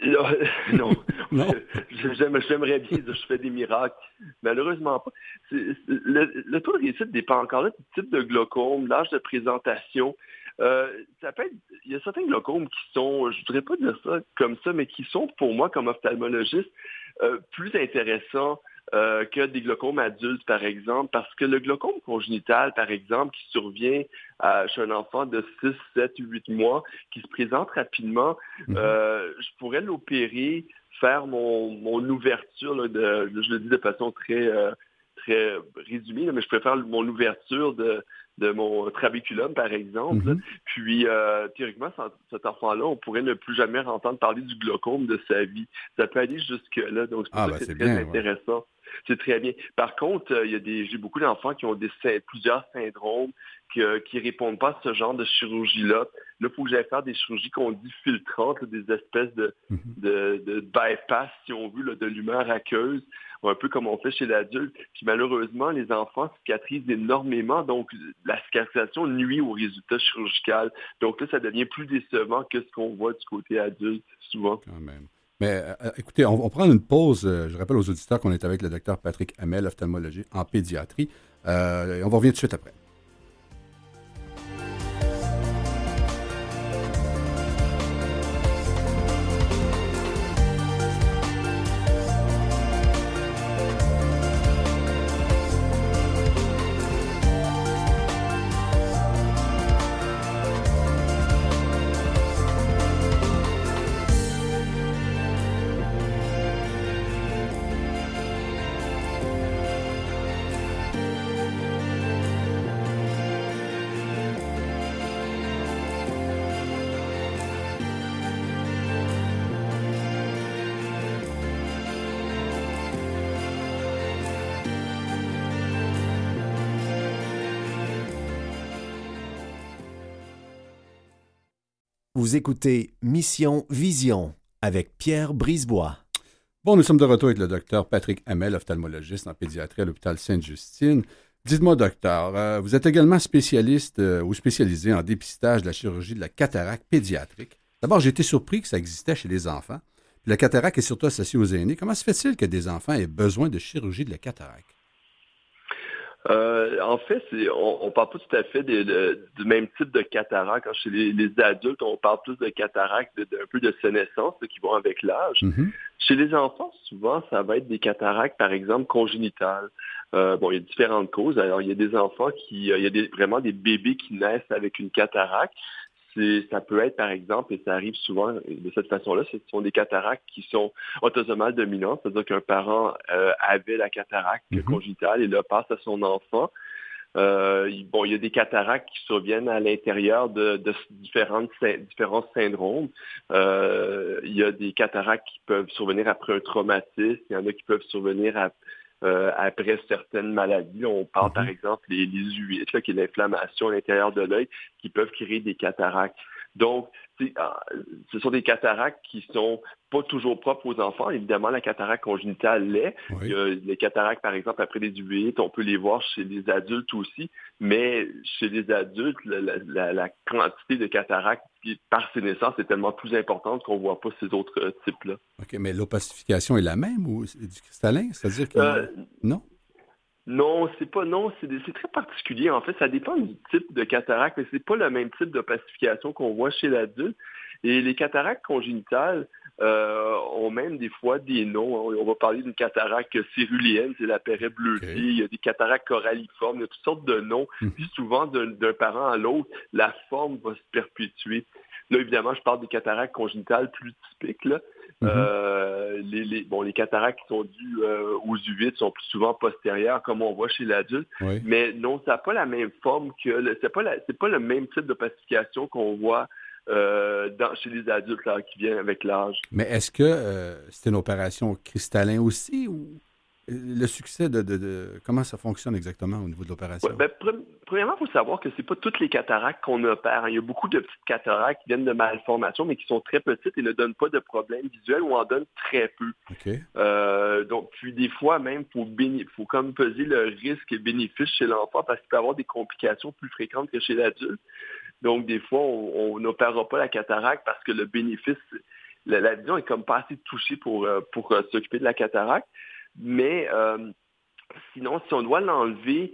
Là, non, Non? J'aime- J'aimerais bien dire je fais des miracles. Malheureusement pas. Le, le taux de réussite dépend encore là du type de glaucome, l'âge de présentation. Euh, ça peut être, il y a certains glaucomes qui sont, je voudrais pas dire ça comme ça, mais qui sont pour moi comme ophtalmologiste euh, plus intéressants euh, que des glaucomes adultes, par exemple, parce que le glaucome congénital, par exemple, qui survient à- chez un enfant de 6, 7, 8 mois, qui se présente rapidement, Mhm. euh, je pourrais l'opérer, faire mon, mon ouverture, là, de, je le dis de façon très, euh, très résumée, là, mais je préfère mon ouverture de, de mon trabiculum, par exemple. Mhm. Puis, euh, théoriquement, cet- enfant-là, on pourrait ne plus jamais entendre parler du glaucome de sa vie. Ça peut aller jusque-là, donc c'est Ah, ben, que c'est c'est très bien, ouais. C'est très bien. Par contre, euh, il y a des, j'ai beaucoup d'enfants qui ont des, plusieurs syndromes qui, qui répondent pas à ce genre de chirurgie-là. Là, il faut que j'aille faire des chirurgies qu'on dit filtrantes, là, des espèces de, Mhm. de, de bypass, si on veut, là, de l'humeur aqueuse, un peu comme on fait chez l'adulte. Puis malheureusement, les enfants cicatrisent énormément, donc la cicatrisation nuit au résultat chirurgical. Donc là, ça devient plus décevant que ce qu'on voit du côté adulte, souvent. Quand même. Mais euh, écoutez, on, prend une pause. Euh, Je rappelle aux auditeurs qu'on est avec le docteur Patrick Hamel, ophtalmologie en pédiatrie. Euh, et on va revenir tout de suite après. Vous écoutez Mission Vision avec Pierre Brisebois. Bon, nous sommes de retour avec le docteur Patrick Hamel, ophtalmologiste en pédiatrie à l'hôpital Sainte-Justine. Dites-moi, docteur, euh, vous êtes également spécialiste euh, ou spécialisé en dépistage de la chirurgie de la cataracte pédiatrique. D'abord, j'ai été surpris que ça existait chez les enfants. La cataracte est surtout associée aux aînés. Comment se fait-il que des enfants aient besoin de chirurgie de la cataracte? Euh, en fait, on, on parle pas tout à fait des- de- du même type de cataracte. Quand chez les, les adultes, on parle plus de cataracte, de, de- un peu de sénescence, qui vont avec l'âge. Mhm. Chez les enfants, souvent, ça va être des cataractes, par exemple, congénitales. Euh, bon, il y a différentes causes. Alors, il y a des enfants qui, euh, il y a des, vraiment des bébés qui naissent avec une cataracte. C'est, ça peut être, par exemple, et ça arrive souvent de cette façon-là, ce sont des cataractes qui sont autosomales dominantes, c'est-à-dire qu'un parent euh, avait la cataracte Mhm. congénitale et le passe à son enfant. Euh, il- bon, il y a des cataractes qui surviennent à l'intérieur de, de différentes, différents syndromes. Euh, il y a des cataractes qui peuvent survenir après un traumatisme. Il y en a qui peuvent survenir à- euh, après certaines maladies. On parle Mhm. par exemple les, les huiles, là, qui est l'inflammation à l'intérieur de l'œil, qui peuvent créer des cataractes. Donc, ah, ce sont des cataractes qui sont pas toujours propres aux enfants. Évidemment, la cataracte congénitale l'est. Oui. les cataractes, par exemple, après les uveites, on peut les voir chez les adultes aussi, mais chez les adultes, la, la- la- la quantité de cataractes qui, par sénescence est tellement plus importante qu'on ne voit pas ces autres euh, types-là. OK, mais l'opacification est la même ou du cristallin? C'est-à-dire que. Euh, non? Non, c'est pas non, c'est très particulier. En fait, ça dépend du type de cataracte, mais c'est pas le même type de pacification qu'on voit chez l'adulte. Et les cataractes congénitales euh, ont même des fois des noms. On va parler d'une cataracte céruléenne, c'est la perrée bleutée. Il y a des cataractes coralliformes, il y a toutes sortes de noms. Mhm. Puis souvent, d'un parent à l'autre, la forme va se perpétuer. Là, évidemment, je parle des cataractes congénitales plus typiques. Là. Mhm. Euh, les, bon, les cataractes qui sont dues euh, aux uvites sont plus souvent postérieures, comme on voit chez l'adulte. Mais non, ça n'a pas la même forme que... C'est pas, pas le même type de pacification qu'on voit euh, dans, chez les adultes là, qui viennent avec l'âge. Mais est-ce que euh, c'est une opération cristallin aussi ou le succès de, comment ça fonctionne exactement au niveau de l'opération? Ben, premièrement, il faut savoir que ce n'est pas toutes les cataractes qu'on opère. Il y a beaucoup de petites cataractes qui viennent de malformations, mais qui sont très petites et ne donnent pas de problème visuel ou en donnent très peu. donc, puis des fois même, il faut, faut comme peser le risque et bénéfice chez l'enfant parce qu'il peut avoir des complications plus fréquentes que chez l'adulte. Donc, des fois, on n'opérera pas la cataracte parce que le bénéfice, la, vision est comme pas assez touchée pour, euh, pour euh, s'occuper de la cataracte. Mais euh, sinon, si on doit l'enlever,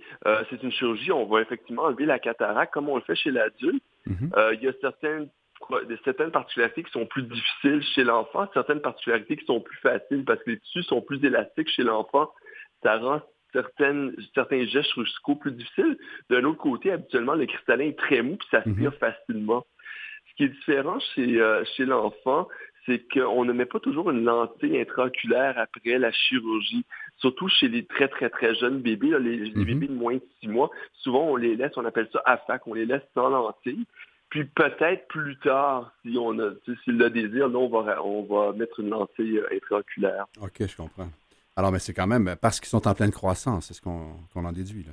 c'est une chirurgie, on va effectivement enlever la cataracte comme on le fait chez l'adulte. Mm-hmm. il y a certaines certaines particularités qui sont plus difficiles chez l'enfant, certaines particularités qui sont plus faciles parce que les tissus sont plus élastiques chez l'enfant. Ça rend certaines, certains gestes chirurgicaux plus difficiles. D'un autre côté, habituellement, le cristallin est très mou puis ça se mhm. tire facilement. Ce qui est différent chez, euh, chez l'enfant, c'est qu'on ne met pas toujours une lentille intraoculaire après la chirurgie. Surtout chez les très, très, très jeunes bébés, les, mhm. bébés de moins de six mois. Souvent, on les laisse, on appelle ça AFAC, on les laisse sans lentille. Puis peut-être plus tard, si on a, si le désir, là, on va, on va mettre une lentille euh, intraoculaire. OK, je comprends. Alors, mais c'est quand même parce qu'ils sont en pleine croissance, c'est ce qu'on en déduit. Là.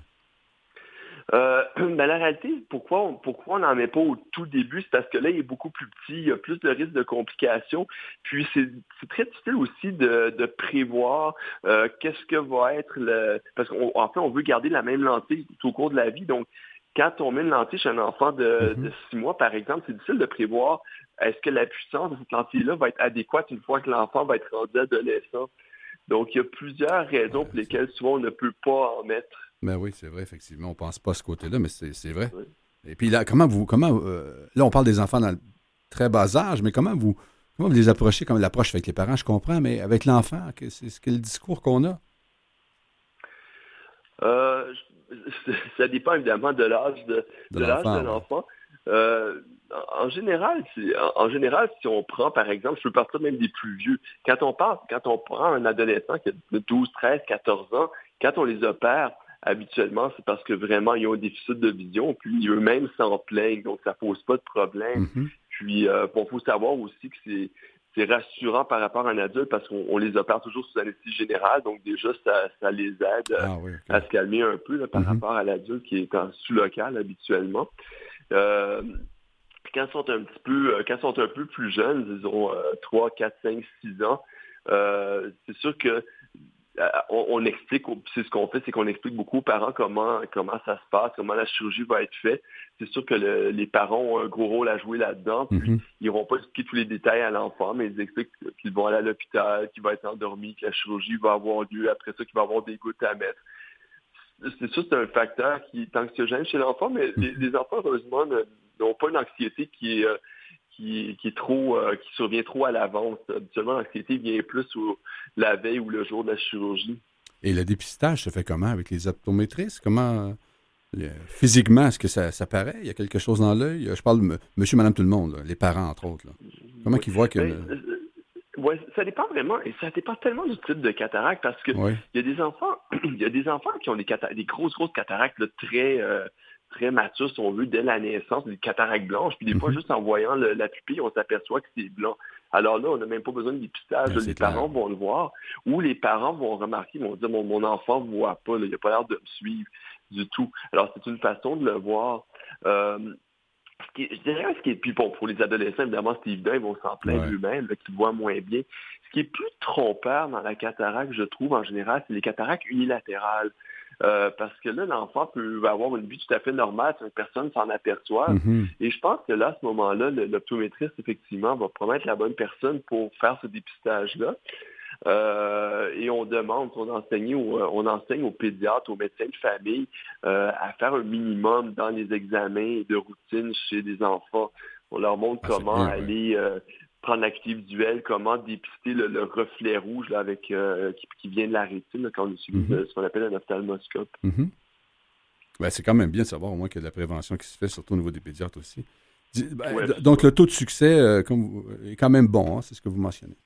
Euh, ben, la réalité, pourquoi on pourquoi n'en met pas au tout début, c'est parce que là, il est beaucoup plus petit, il y a plus de risques de complications. Puis c'est très difficile aussi de, prévoir euh, qu'est-ce que va être le. Parce qu'en fait, on veut garder la même lentille tout au cours de la vie. Donc, quand on met une lentille chez un enfant de, mm-hmm. de six mois, par exemple, c'est difficile de prévoir est-ce que la puissance de cette lentille-là va être adéquate une fois que l'enfant va être rendu adolescent. Donc, il y a plusieurs raisons pour lesquelles souvent on ne peut pas en mettre. Ben oui, c'est vrai, effectivement. On ne pense pas à ce côté-là, mais c'est vrai. Et puis là, comment vous. comment euh, Là, on parle des enfants dans le très bas âge, mais comment vous, comment vous les approchez comme l'approche avec les parents, je comprends, mais avec l'enfant, c'est ce que le discours qu'on a? Euh, ça dépend évidemment de l'âge de, l'enfant. Euh, en général, en, général, si on prend, par exemple, je peux partir même des plus vieux. Quand on parle, quand on prend un adolescent qui a 12, 13, 14 ans, quand on les opère, habituellement, c'est parce que vraiment, ils ont un déficit de vision, puis eux-mêmes s'en plaignent, donc ça pose pas de problème. Mm-hmm. Puis, euh, il faut savoir aussi que c'est rassurant par rapport à un adulte parce qu'on les opère toujours sous anesthésie générale, donc déjà ça, les aide ah à se calmer un peu par mm-hmm. rapport à l'adulte qui est en sous-local habituellement. Euh, quand ils sont un petit peu, euh, quand sont un peu plus jeunes, disons 3, 4, 5, 6 ans, euh, c'est sûr que on, explique, c'est ce qu'on fait, c'est qu'on explique beaucoup aux parents comment comment ça se passe, comment la chirurgie va être faite. C'est sûr que les parents ont un gros rôle à jouer là-dedans. Mm-hmm. Ils n'auront pas expliquer tous les détails à l'enfant, mais ils expliquent qu'ils vont aller à l'hôpital, qu'il va être endormi, que la chirurgie va avoir lieu, après ça qu'il va avoir des gouttes à mettre c'est sûr c'est un facteur qui est anxiogène chez l'enfant, mais les, enfants, heureusement, n'ont pas une anxiété qui est, euh, qui, est trop, euh, qui survient trop à l'avance. Habituellement, l'anxiété vient plus la veille ou le jour de la chirurgie. Et le dépistage se fait comment avec les optométristes? Comment physiquement, est-ce que ça, ça, paraît? Il y a quelque chose dans l'œil? Je parle de monsieur, madame, tout le monde, les parents, entre autres. Comment ils voient que. Ben, Ouais, ça dépend vraiment, et ça dépend tellement du type de cataracte parce que il y a des enfants, il y a des enfants qui ont des, des grosses, grosses cataractes très, euh, très matures, si on veut, dès la naissance, des cataractes blanches, puis des fois, mhm. juste en voyant la pupille, on s'aperçoit que c'est blanc. Alors là, on n'a même pas besoin de dépistage. Ben, les parents vont le voir, ou les parents vont remarquer, vont dire, mon, mon enfant ne voit pas, il n'a pas l'air de me suivre du tout. Alors, c'est une façon de le voir. Euh, je dirais ce qui est, puis bon, pour les adolescents, évidemment, c'est évident, ils vont s'en plaindre eux-mêmes, qu'ils voient moins bien. Ce qui est plus trompeur dans la cataracte, je trouve, en général, c'est les cataractes unilatérales. Euh, parce que là, l'enfant peut avoir une vue tout à fait normale, si personne s'en aperçoit. Mm-hmm. Et je pense que là, à ce moment-là, l'optométriste, effectivement, va promettre la bonne personne pour faire ce dépistage-là. Euh, et on demande, on enseigne, euh, on enseigne aux pédiatres, aux médecins de famille euh, à faire un minimum dans les examens de routine chez des enfants On leur montre Ah, comment bien, aller euh, prendre l'activité visuelle, comment dépister le, le reflet rouge là, avec euh, qui, qui vient de la rétine là, quand on utilise Mhm. ce qu'on appelle un ophtalmoscope. Mhm. Ben, c'est quand même bien de savoir au moins qu'il y a de la prévention qui se fait, surtout au niveau des pédiatres aussi. Ben, Ouais, donc, le taux de succès euh, comme vous- est quand même bon, hein, c'est ce que vous mentionnez.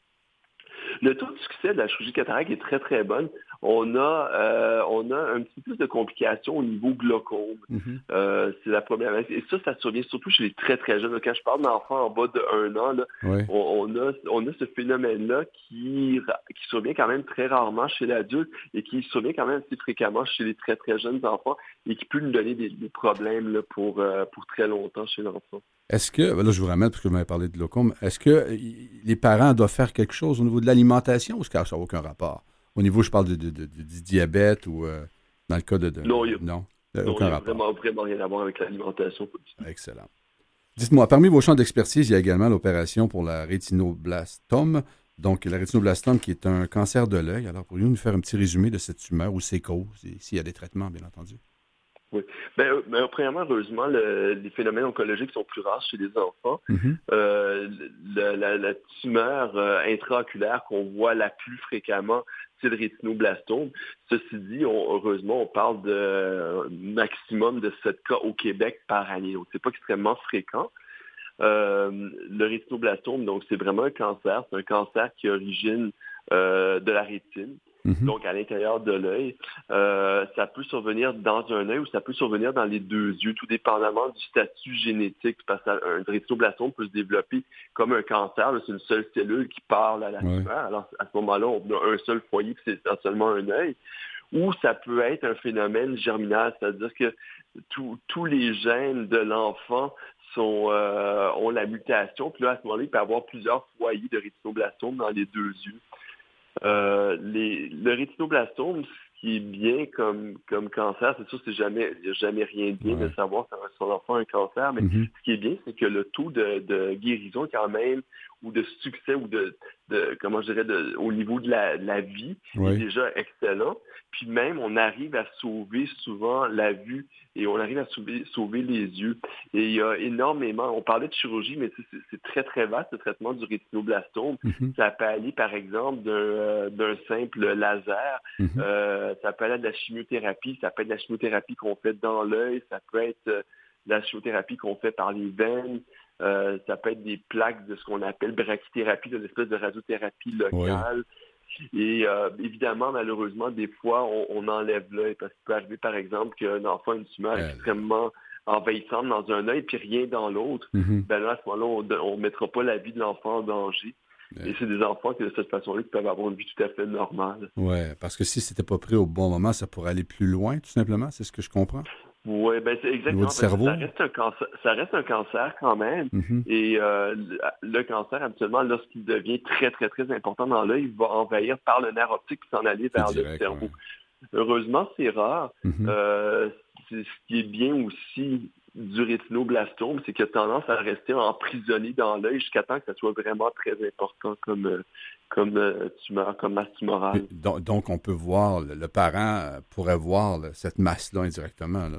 Le taux de succès de la chirurgie cataracte est très très bonne. On a euh, on a un petit peu plus de complications au niveau glaucome. Mhm. Euh, c'est la première. Et ça, ça survient surtout chez les très très jeunes. Quand je parle d'enfants en bas de un an, là, Ouais. on, on a, on a ce phénomène-là qui, qui survient quand même très rarement chez l'adulte et qui survient quand même assez fréquemment chez les très très jeunes enfants et qui peut nous donner des, des problèmes là, pour, euh, pour très longtemps chez l'enfant. Est-ce que, ben là je vous ramène parce que vous m'avez parlé de glaucome, est-ce que les parents doivent faire quelque chose au niveau de l'alimentation ou est-ce que ça n'a aucun rapport? Au niveau, je parle de, de- de- du diabète ou euh, dans le cas de... Non, il non, Euh, aucun n'y a rapport. vraiment, vraiment rien à voir avec l'alimentation. Excellent. Dites-moi, parmi vos champs d'expertise, il y a également l'opération pour la rétinoblastome. Donc, la rétinoblastome qui est un cancer de l'œil. Alors, pourriez-vous nous faire un petit résumé de cette tumeur ou ses causes et s'il y a des traitements, bien entendu? Ben, euh, ben, premièrement, heureusement, le- les phénomènes oncologiques sont plus rares chez les enfants. Euh, le- la, la tumeur euh, intraoculaire qu'on voit la plus fréquemment, c'est le rétinoblastome. Ceci dit, heureusement, on parle de euh, maximum de 7 cas au Québec par année. Donc, c'est pas extrêmement fréquent. Euh, le rétinoblastome, donc, c'est vraiment un cancer. C'est un cancer qui origine euh, de la rétine Mhm. donc à l'intérieur de l'œil. Euh, ça peut survenir dans un œil ou ça peut survenir dans les deux yeux, tout dépendamment du statut génétique, parce qu'un rétinoblastome peut se développer comme un cancer, c'est une seule cellule qui parle à la Ouais. tumeur. Alors à ce moment-là, on a un seul foyer, puis c'est seulement un œil. Ou ça peut être un phénomène germinal, c'est-à-dire que tous- tous les gènes de l'enfant sont, euh, ont la mutation, puis là, à ce moment-là, il peut y avoir plusieurs foyers de rétinoblastome dans les deux yeux. Euh, les, le rétinoblastome, ce qui est bien comme, comme cancer, c'est sûr, c'est jamais, il n'y a jamais rien de bien Ouais. de savoir quand son enfant a un cancer, mais Mhm. ce qui est bien, c'est que le taux de, de guérison quand même, ou de succès, ou de, de comment je dirais, de, au niveau de la, de la vie, est déjà excellent. Puis même, on arrive à sauver souvent la vue et on arrive à sauver, sauver les yeux. Et il y a énormément, on parlait de chirurgie, mais c'est- très, très vaste le traitement du rétinoblastome. Mhm. Ça peut aller, par exemple, d'un euh, d'un simple laser. Mhm. Euh, ça peut aller à de la chimiothérapie. Ça peut être de la chimiothérapie qu'on fait dans l'œil. Ça peut être euh, de la chimiothérapie qu'on fait par les veines. Euh, ça peut être des plaques de ce qu'on appelle brachythérapie, de l'espèce de radiothérapie locale. Et euh, évidemment, malheureusement, des fois, on, on enlève l'œil parce qu'il peut arriver, par exemple, qu'un enfant a une tumeur Euh. extrêmement envahissante dans un œil puis rien dans l'autre. Mhm. Ben là, à ce moment-là, on ne mettra pas la vie de l'enfant en danger. Et c'est des enfants qui, de cette façon-là, peuvent avoir une vie tout à fait normale. Ouais, parce que si c'était pas pris au bon moment, ça pourrait aller plus loin, tout simplement. C'est ce que je comprends. Oui, ben c'est exactement. cerveau? Ça reste un cancer, ça reste un cancer quand même. Mhm. Et euh, le, cancer, habituellement, lorsqu'il devient très, très, très important dans l'œil, il va envahir par le nerf optique puis s'en aller vers le cerveau. ouais. Heureusement, c'est rare. Mhm. Euh, c'est ce qui est bien aussi du rétinoblastome, c'est qu'il a tendance à rester emprisonné dans l'œil jusqu'à temps que ça soit vraiment très important comme, euh, comme euh, tumeur, comme masse tumorale. Donc, donc, on peut voir, le, parent euh, pourrait voir là, cette masse-là indirectement. Là.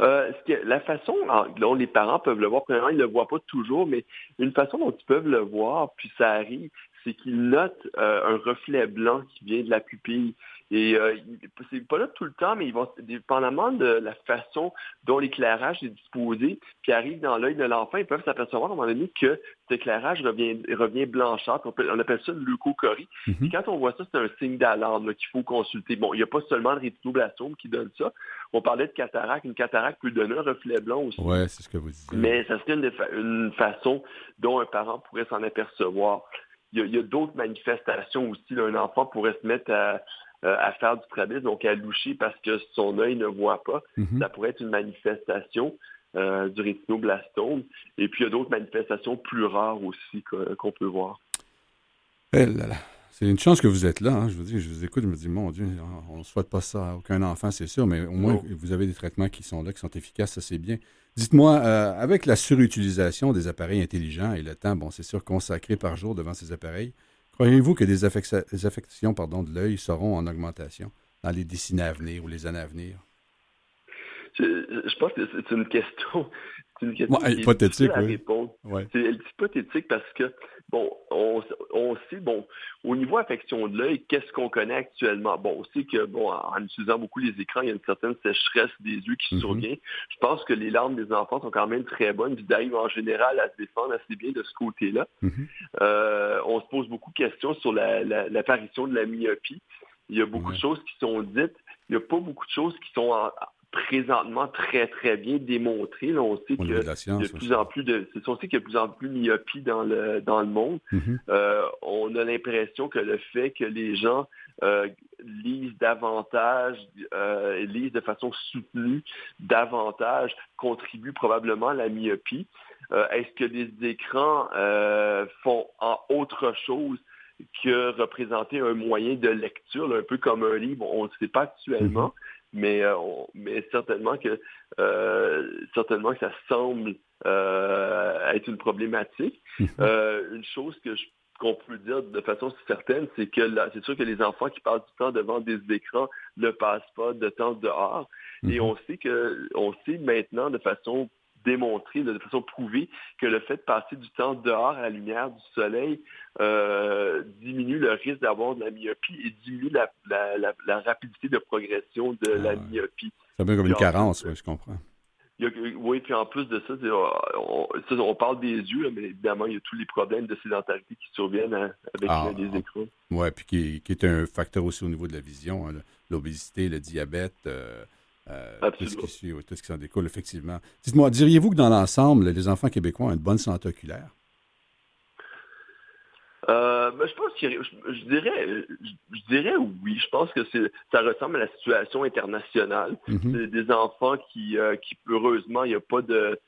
Euh, ce que- la façon en- dont les parents peuvent le voir, premièrement, ils ne le voient pas toujours, mais une façon dont ils peuvent le voir, puis ça arrive, c'est qu'ils notent euh, un reflet blanc qui vient de la pupille. Et euh, c'est pas là tout le temps, mais ils vont, dépendamment de la façon dont l'éclairage est disposé, qui arrive dans l'œil de l'enfant, ils peuvent s'apercevoir à un moment donné que cet éclairage revient, revient blanchâtre. On, peut- on appelle ça une leucocorie. Mhm. Puis quand on voit ça, c'est un signe d'alarme qu'il faut consulter. Bon, il n'y a pas seulement le rétinoblastome qui donne ça. On parlait de cataracte. Une cataracte peut donner un reflet blanc aussi. Ouais, c'est ce que vous disiez. Mais ça serait une, des fa- une façon dont un parent pourrait s'en apercevoir. Il y a, d'autres manifestations aussi. là. Un enfant pourrait se mettre à, euh, à faire du strabisme, donc à loucher parce que son œil ne voit pas. Mhm. Ça pourrait être une manifestation euh, du rétinoblastome. Et puis, il y a d'autres manifestations plus rares aussi qu'on peut voir. Eh là là. C'est une chance que vous êtes là. hein. Je vous dis, je vous écoute, je me dis, mon Dieu, on ne souhaite pas ça à aucun enfant, c'est sûr, mais au moins, vous avez des traitements qui sont là, qui sont efficaces, ça c'est bien. Dites-moi, euh, avec la surutilisation des appareils intelligents et le temps, bon, c'est sûr, consacré par jour devant ces appareils, croyez-vous que des, affections pardon, de l'œil seront en augmentation dans les décennies à venir ou les années à venir? Je pense que c'est une question C'est une question Ouais, hypothétique, à oui. Ouais. C'est hypothétique parce que, bon, on, on sait, bon, au niveau affection de l'œil, qu'est-ce qu'on connaît actuellement? Bon, on sait que, bon, en utilisant beaucoup les écrans, il y a une certaine sécheresse des yeux qui Mhm. survient. Je pense que les larmes des enfants sont quand même très bonnes, puis ils arrivent en général à se défendre assez bien de ce côté-là. Mhm. Euh, on se pose beaucoup de questions sur la- la- l'apparition de la myopie. Il y a beaucoup Ouais. de choses qui sont dites. Il n'y a pas beaucoup de choses qui sont en- présentement très, très bien démontrées. Là, on sait que de science. plus en plus de, on sait qu'il y a de plus en plus de myopie dans le dans le monde. Mhm. Euh, on a l'impression que le fait que les gens euh, lisent davantage, euh, lisent de façon soutenue davantage, contribue probablement à la myopie. Euh, Est-ce que les écrans euh, font en autre chose que représenter un moyen de lecture, là, un peu comme un livre? On ne sait pas actuellement, mais, euh, on- mais certainement que euh, certainement que ça semble euh, être une problématique. Mhm. Euh, une chose que je- qu'on peut dire de façon certaine, c'est que c'est sûr que les enfants qui passent du temps devant des écrans ne passent pas de temps dehors. Et Mhm. on sait que on sait maintenant de façon démontrée, de façon prouvée, que le fait de passer du temps dehors à la lumière du soleil euh, diminue le risque d'avoir de la myopie et diminue la, la- la- la rapidité de progression de Ah la ouais. myopie. C'est un peu comme une carence, oui, je comprends. Il y a- oui, puis en plus de ça, on, parle des yeux, mais évidemment, il y a tous les problèmes de sédentarité qui surviennent hein, avec Ah, euh, les écrans. Oui, puis qui, qui est un facteur aussi au niveau de la vision, hein, l'obésité, le diabète, euh, euh, tout, ce qui suit, tout ce qui s'en découle, effectivement. Dites-moi, diriez-vous que dans l'ensemble, les enfants québécois ont une bonne santé oculaire? Euh, ben, je pense que je, je dirais, je, je dirais oui. Je pense que c'est, ça ressemble à la situation internationale. Mhm. C'est des enfants qui, euh, qui heureusement, il n'y a pas de,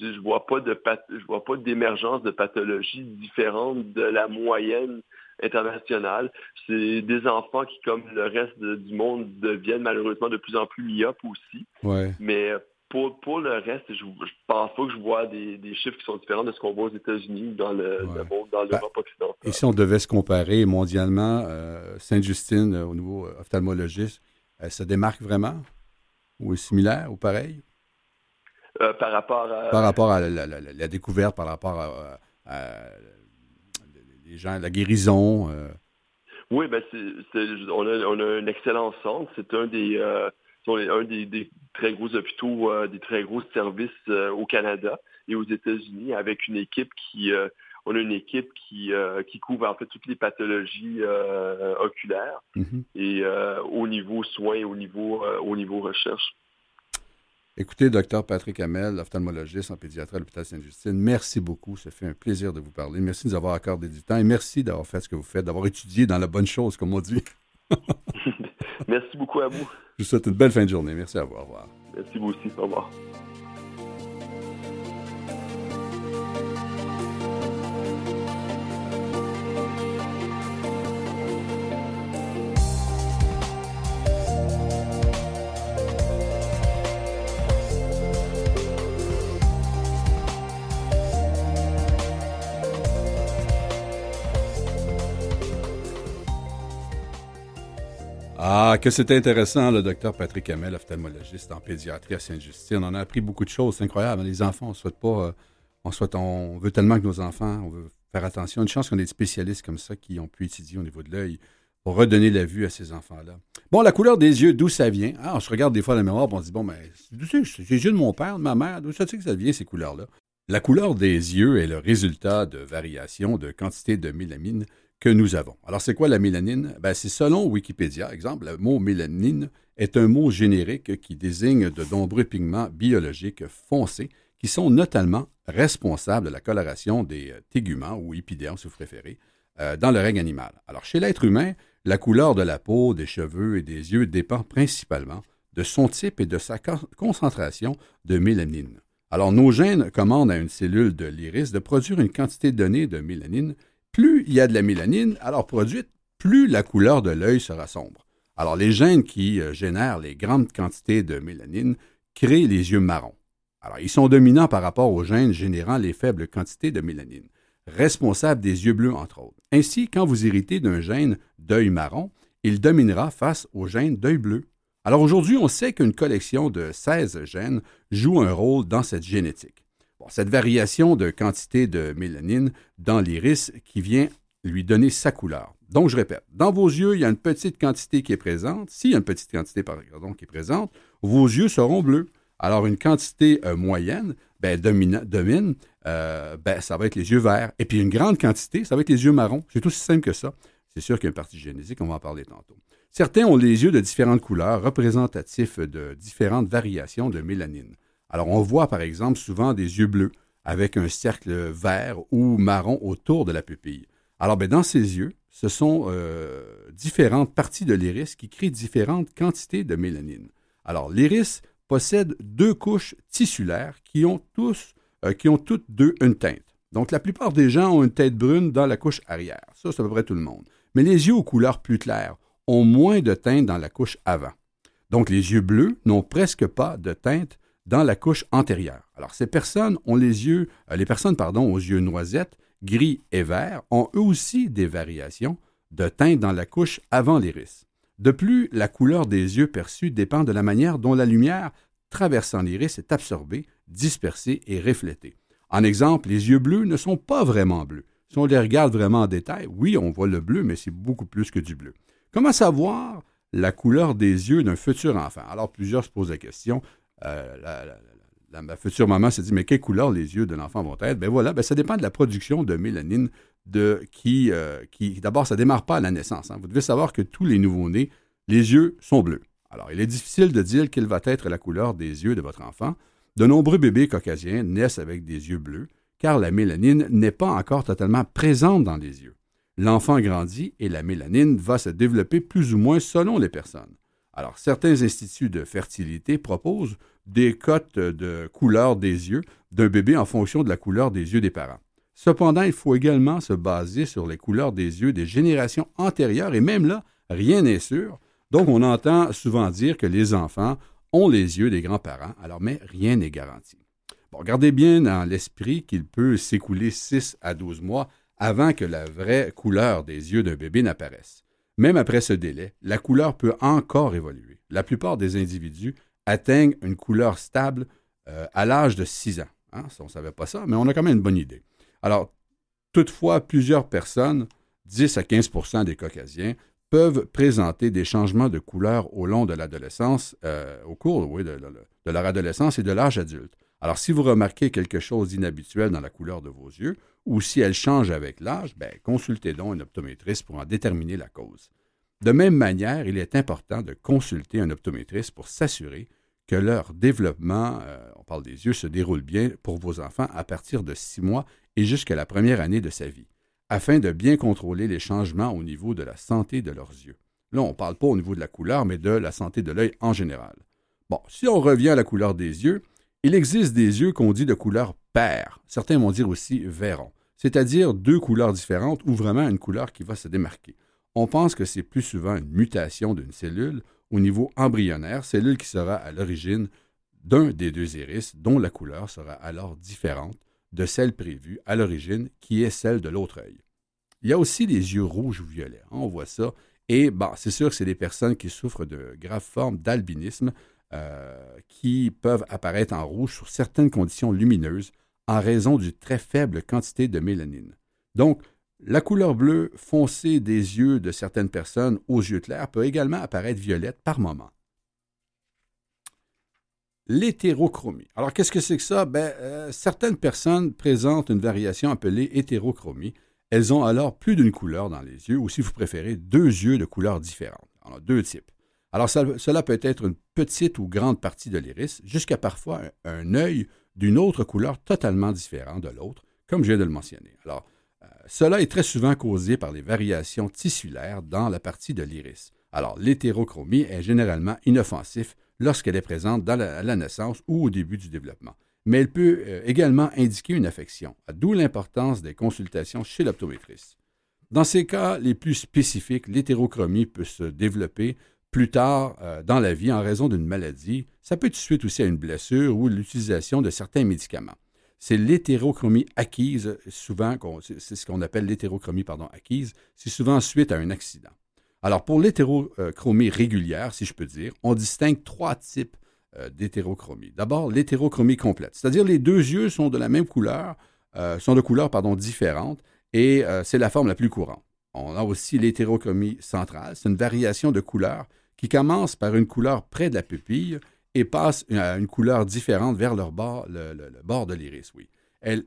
je, vois pas de, je vois pas d'émergence de pathologies différentes de la moyenne internationale. C'est des enfants qui, comme le reste de- du monde, deviennent malheureusement de plus en plus myopes aussi. Ouais. Mais pour, pour le reste, je, je pense pas que je vois des, des chiffres qui sont différents de ce qu'on voit aux États-Unis ou dans le, Ouais. le monde, dans l'Europe occidentale. Et si on devait se comparer mondialement, euh, Sainte-Justine, euh, au niveau euh, ophtalmologiste, elle se démarque vraiment? Ou est similaire ou pareil? Euh, par rapport à... Par rapport à la, la- la- la découverte, par rapport à, à- les gens, la guérison. euh, Oui, ben c'est, c'est- on, a, on a un excellent centre. C'est un des, euh, un des, des très gros hôpitaux, euh, des très gros services au Canada et aux États-Unis avec une équipe qui... on a une équipe qui, euh, qui couvre en fait toutes les pathologies euh, oculaires mhm. et euh, au niveau soins et au niveau, au niveau recherche. Écoutez, docteur Patrick Hamel, ophtalmologiste en pédiatrie à l'hôpital Sainte-Justine, merci beaucoup. Ça fait un plaisir de vous parler. Merci de nous avoir accordé du temps et merci d'avoir fait ce que vous faites, d'avoir étudié dans la bonne chose, comme on dit. Merci beaucoup à vous. Je vous souhaite une belle fin de journée. Merci à vous. Au revoir. Merci vous aussi. Au revoir. Ah, que c'était intéressant, le docteur Patrick Hamel, ophtalmologiste en pédiatrie à Sainte-Justine. On a appris beaucoup de choses. C'est incroyable. Les enfants, on souhaite pas. euh, on veut tellement que nos enfants, on veut faire attention. Une chance qu'on ait des spécialistes comme ça qui ont pu étudier au niveau de l'œil pour redonner la vue à ces enfants-là. Bon, la couleur des yeux, d'où ça vient? Ah, on se regarde des fois à la mémoire on se dit, bon, mais c'est c'est les yeux de mon père, de ma mère, d'où ça tu sais que ça vient, ces couleurs-là? La couleur des yeux est le résultat de variations de quantité de mélamine que nous avons. Alors, c'est quoi la mélanine? Ben, c'est selon Wikipédia, exemple, le mot mélanine est un mot générique qui désigne de nombreux pigments biologiques foncés qui sont notamment responsables de la coloration des euh, téguments ou épidermes, si vous préférez, euh, dans le règne animal. Alors, chez l'être humain, la couleur de la peau, des cheveux et des yeux dépend principalement de son type et de sa con- concentration de mélanine. Alors, nos gènes commandent à une cellule de l'iris de produire une quantité donnée de mélanine. Plus il y a de la mélanine, alors produite, plus la couleur de l'œil sera sombre. Alors, les gènes qui euh, génèrent les grandes quantités de mélanine créent les yeux marrons. Alors, ils sont dominants par rapport aux gènes générant les faibles quantités de mélanine, responsables des yeux bleus, entre autres. Ainsi, quand vous héritez d'un gène d'œil marron, il dominera face au gène d'œil bleu. Alors aujourd'hui, on sait qu'une collection de 16 gènes joue un rôle dans cette génétique. Cette variation de quantité de mélanine dans l'iris qui vient lui donner sa couleur. Donc, je répète, dans vos yeux, il y a une petite quantité qui est présente. S'il y a une petite quantité, pardon, qui est présente, vos yeux seront bleus. Alors, une quantité euh, moyenne ben, domine, euh, ben, ça va être les yeux verts. Et puis, une grande quantité, ça va être les yeux marrons. C'est aussi simple que ça. C'est sûr qu'il y a une partie génétique, on va en parler tantôt. Certains ont les yeux de différentes couleurs, représentatifs de différentes variations de mélanine. Alors, on voit par exemple souvent des yeux bleus avec un cercle vert ou marron autour de la pupille. Alors, ben, dans ces yeux, ce sont euh, différentes parties de l'iris qui créent différentes quantités de mélanine. Alors, l'iris possède deux couches tissulaires qui ont tous, euh, qui ont toutes deux une teinte. Donc, la plupart des gens ont une tête brune dans la couche arrière. Ça, c'est à peu près tout le monde. Mais les yeux aux couleurs plus claires ont moins de teinte dans la couche avant. Donc, les yeux bleus n'ont presque pas de teinte dans la couche antérieure. Alors, ces personnes ont les yeux, euh, les personnes, pardon, aux yeux noisettes, gris et vert, ont eux aussi des variations de teinte dans la couche avant l'iris. De plus, la couleur des yeux perçus dépend de la manière dont la lumière traversant l'iris est absorbée, dispersée et reflétée. En exemple, les yeux bleus ne sont pas vraiment bleus. Si on les regarde vraiment en détail, oui, on voit le bleu, mais c'est beaucoup plus que du bleu. Comment savoir la couleur des yeux d'un futur enfant? Alors, plusieurs se posent la question. Euh, la, ma future maman se dit, mais quelle couleur les yeux de l'enfant vont être? Ben voilà, ben ça dépend de la production de mélanine de, qui, euh, d'abord, ça ne démarre pas à la naissance. Hein. Vous devez savoir que tous les nouveau-nés, les yeux sont bleus. Alors, il est difficile de dire quelle va être la couleur des yeux de votre enfant. De nombreux bébés caucasiens naissent avec des yeux bleus, car la mélanine n'est pas encore totalement présente dans les yeux. L'enfant grandit et la mélanine va se développer plus ou moins selon les personnes. Alors, certains instituts de fertilité proposent des cotes de couleur des yeux d'un bébé en fonction de la couleur des yeux des parents. Cependant, il faut également se baser sur les couleurs des yeux des générations antérieures, et même là, rien n'est sûr. Donc, on entend souvent dire que les enfants ont les yeux des grands-parents, alors mais rien n'est garanti. Bon, gardez bien dans l'esprit qu'il peut s'écouler 6 à 12 mois avant que la vraie couleur des yeux d'un bébé n'apparaisse. Même après ce délai, la couleur peut encore évoluer. La plupart des individus atteignent une couleur stable euh, à l'âge de 6 ans. Hein? On ne savait pas ça, mais on a quand même une bonne idée. Alors, toutefois, plusieurs personnes, 10 à 15% des Caucasiens, peuvent présenter des changements de couleur au long de l'adolescence, euh, au cours de, de leur adolescence et de l'âge adulte. Alors, si vous remarquez quelque chose d'inhabituel dans la couleur de vos yeux, ou si elle change avec l'âge, ben, consultez donc un optométriste pour en déterminer la cause. De même manière, il est important de consulter un optométriste pour s'assurer que leur développement, euh, on parle des yeux, se déroule bien pour vos enfants à partir de six mois et jusqu'à la première année de sa vie, afin de bien contrôler les changements au niveau de la santé de leurs yeux. Là, on ne parle pas au niveau de la couleur, mais de la santé de l'œil en général. Bon, si on revient à la couleur des yeux, il existe des yeux qu'on dit de couleur paire. Certains vont dire aussi verron, c'est-à-dire deux couleurs différentes ou vraiment une couleur qui va se démarquer. On pense que c'est plus souvent une mutation d'une cellule au niveau embryonnaire, cellule qui sera à l'origine d'un des deux iris, dont la couleur sera alors différente de celle prévue à l'origine, qui est celle de l'autre œil. Il y a aussi les yeux rouges ou violets. On voit ça. Et c'est sûr que c'est des personnes qui souffrent de graves formes d'albinisme, euh, qui peuvent apparaître en rouge sur certaines conditions lumineuses en raison d'une très faible quantité de mélanine. Donc, la couleur bleue foncée des yeux de certaines personnes aux yeux clairs peut également apparaître violette par moment. L'hétérochromie. Alors, qu'est-ce que c'est que ça? Ben, euh, certaines personnes présentent une variation appelée hétérochromie. Elles ont alors plus d'une couleur dans les yeux, ou si vous préférez, deux yeux de couleurs différentes. Deux types. Alors, cela peut être une petite ou grande partie de l'iris, jusqu'à parfois un, œil d'une autre couleur totalement différente de l'autre, comme je viens de le mentionner. Alors, euh, cela est très souvent causé par les variations tissulaires dans la partie de l'iris. Alors, l'hétérochromie est généralement inoffensif lorsqu'elle est présente dans la, à la naissance ou au début du développement. Mais elle peut euh, également indiquer une affection, d'où l'importance des consultations chez l'optométriste. Dans ces cas les plus spécifiques, l'hétérochromie peut se développer plus tard euh, dans la vie en raison d'une maladie. Ça peut être suite aussi à une blessure ou l'utilisation de certains médicaments. C'est l'hétérochromie acquise, souvent, c'est ce qu'on appelle l'hétérochromie acquise, c'est souvent suite à un accident. Alors pour l'hétérochromie régulière, si je peux dire, on distingue trois types euh, d'hétérochromie. D'abord, l'hétérochromie complète, c'est-à-dire les deux yeux sont de la même couleur, euh, sont de couleurs différentes, et c'est la forme la plus courante. On a aussi l'hétérochromie centrale, c'est une variation de couleur qui commence par une couleur près de la pupille et passe à une couleur différente vers leur bord, le, bord de l'iris, oui. Elle,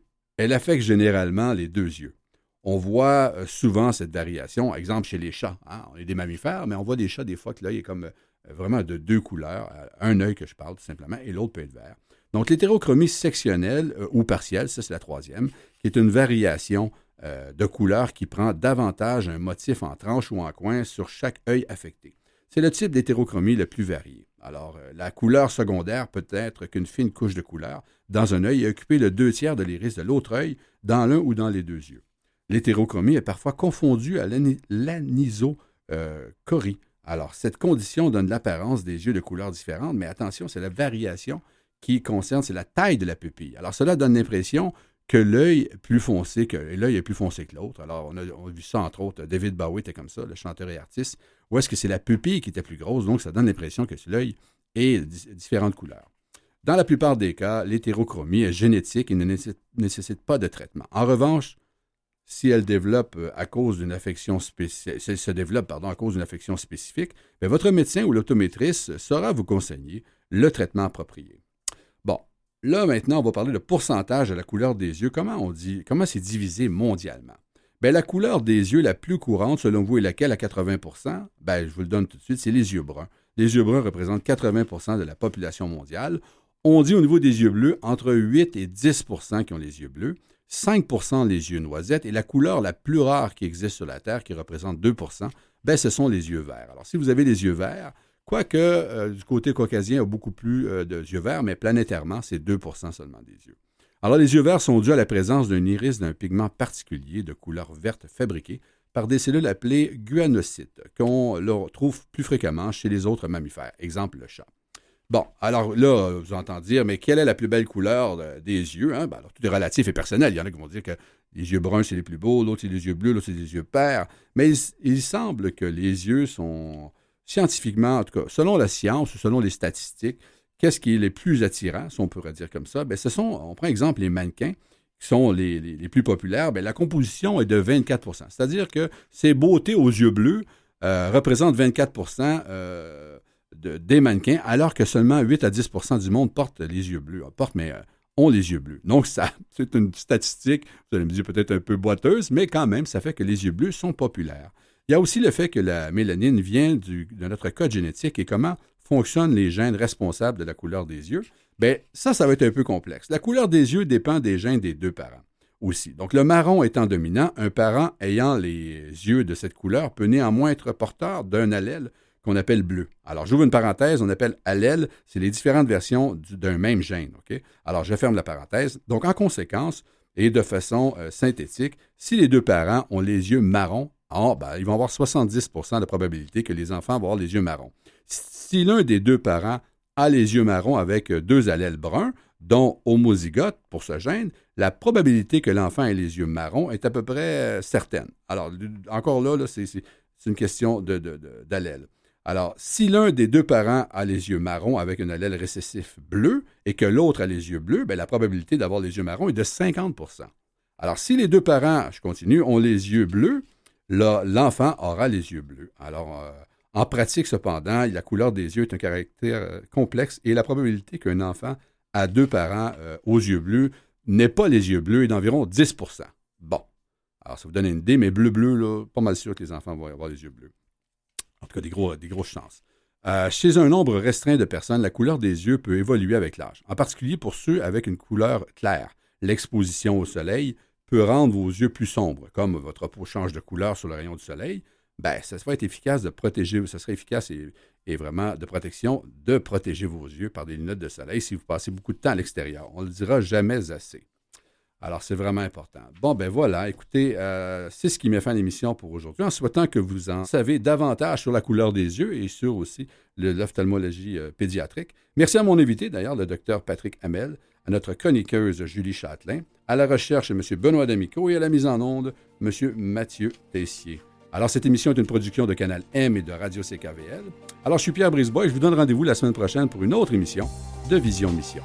affecte généralement les deux yeux. On voit euh, souvent cette variation, exemple chez les chats. Hein. On est des mammifères, mais on voit des chats des fois que l'œil est comme euh, vraiment de deux couleurs, euh, un œil que je parle tout simplement, et l'autre peut être vert. Donc l'hétérochromie sectionnelle ou partielle, ça c'est la troisième, qui est une variation de couleur qui prend davantage un motif en tranche ou en coin sur chaque œil affecté. C'est le type d'hétérochromie le plus varié. Alors, la couleur secondaire peut être qu'une fine couche de couleur dans un œil et occuper le deux tiers de l'iris de l'autre œil dans l'un ou dans les deux yeux. L'hétérochromie est parfois confondue à l'anisochorie. Alors, cette condition donne l'apparence des yeux de couleurs différentes, mais attention, c'est la variation qui concerne, c'est la taille de la pupille. Alors, cela donne l'impression que l'œil plus foncé que l'œil est plus foncé que l'autre. Alors, on a, vu ça, entre autres, David Bowie était comme ça, le chanteur et artiste, ou est-ce que c'est la pupille qui était plus grosse, donc ça donne l'impression que l'œil est différentes couleurs. Dans la plupart des cas, l'hétérochromie est génétique et ne nécessite pas de traitement. En revanche, si elle développe euh, à cause d'une affection spécifique, se développe pardon, à cause d'une affection spécifique, ben, votre médecin ou l'optométriste saura vous conseiller le traitement approprié. Là maintenant, on va parler de pourcentage de la couleur des yeux. Comment on dit, comment c'est divisé mondialement? Bien, la couleur des yeux la plus courante, selon vous, est laquelle à 80% ben, Je vous le donne tout de suite, c'est les yeux bruns. Les yeux bruns représentent 80% de la population mondiale. On dit au niveau des yeux bleus, entre 8 et 10% qui ont les yeux bleus. 5% les yeux noisettes et la couleur la plus rare qui existe sur la Terre, qui représente 2% ben, ce sont les yeux verts. Alors, si vous avez les yeux verts, quoique euh, du côté caucasien, il y a beaucoup plus euh, de yeux verts, mais planétairement, c'est 2% seulement des yeux. Alors, les yeux verts sont dus à la présence d'un iris d'un pigment particulier de couleur verte fabriqué par des cellules appelées guanocytes, qu'on retrouve plus fréquemment chez les autres mammifères, exemple le chat. Bon, alors là, vous entendez dire, mais quelle est la plus belle couleur des yeux? Hein? Ben, alors, tout est relatif et personnel. Il y en a qui vont dire que les yeux bruns, c'est les plus beaux, l'autre, c'est les yeux bleus, l'autre, c'est les yeux pères. Mais il, semble que les yeux sont scientifiquement, en tout cas, selon la science ou selon les statistiques, qu'est-ce qui est le plus attirant, si on pourrait dire comme ça? Ben, ce sont, on prend exemple les mannequins qui sont les, plus populaires, bien, la composition est de 24% C'est-à-dire que ces beautés aux yeux bleus euh, représentent 24% des mannequins, alors que seulement 8 à 10% du monde portent les yeux bleus. Mais euh, les bleus. Donc, ça, c'est une statistique, vous allez me dire peut-être un peu boiteuse, mais quand même, ça fait que les yeux bleus sont populaires. Il y a aussi le fait que la mélanine vient de notre code génétique et comment fonctionnent les gènes responsables de la couleur des yeux. Bien, ça, ça va être un peu complexe. La couleur des yeux dépend des gènes des deux parents aussi. Donc, le marron étant dominant, un parent ayant les yeux de cette couleur peut néanmoins être porteur d'un allèle qu'on appelle bleu. Alors, j'ouvre une parenthèse, on appelle allèle, c'est les différentes versions d'un même gène. OK? Alors, je ferme la parenthèse. Donc, en conséquence, et de façon euh, synthétique, si les deux parents ont les yeux marrons, oh, ben, ils vont avoir 70% de probabilité que les enfants vont avoir les yeux marrons. Si l'un des deux parents a les yeux marrons avec deux allèles bruns, dont homozygote pour ce gène, la probabilité que l'enfant ait les yeux marrons est à peu près euh, certaine. Alors, encore là, c'est une question d'allèle. Alors, si l'un des deux parents a les yeux marrons avec un allèle récessif bleu et que l'autre a les yeux bleus, bien, la probabilité d'avoir les yeux marrons est de 50% Alors, si les deux parents, je continue, ont les yeux bleus, l'enfant aura les yeux bleus. Alors, euh, en pratique, cependant, la couleur des yeux est un caractère euh, complexe et la probabilité qu'un enfant a deux parents euh, aux yeux bleus n'ait pas les yeux bleus est d'environ 10% Bon. Alors, ça vous donne une idée, mais bleu-bleu, pas mal sûr que les enfants vont avoir les yeux bleus. En tout cas, des, gros, des grosses chances. Chez un nombre restreint de personnes, la couleur des yeux peut évoluer avec l'âge, en particulier pour ceux avec une couleur claire. L'exposition au soleil peut rendre vos yeux plus sombres, comme votre peau change de couleur sur le rayon du soleil. Ben, ça être efficace de protéger, ça serait efficace et, et, vraiment de protection de protéger vos yeux par des lunettes de soleil si vous passez beaucoup de temps à l'extérieur. On ne le dira jamais assez. Alors, c'est vraiment important. Bon, ben voilà, écoutez, euh, c'est ce qui met fin à l'émission pour aujourd'hui, en souhaitant que vous en savez davantage sur la couleur des yeux et sur aussi l'ophtalmologie euh, pédiatrique. Merci à mon invité, d'ailleurs, le docteur Patrick Hamel, à notre chroniqueuse Julie Châtelain, à la recherche M. Benoît D'Amico et à la mise en onde M. Mathieu Tessier. Alors, cette émission est une production de Canal M et de Radio CKVL. Alors, je suis Pierre Brisebois et je vous donne rendez-vous la semaine prochaine pour une autre émission de Vision Mission.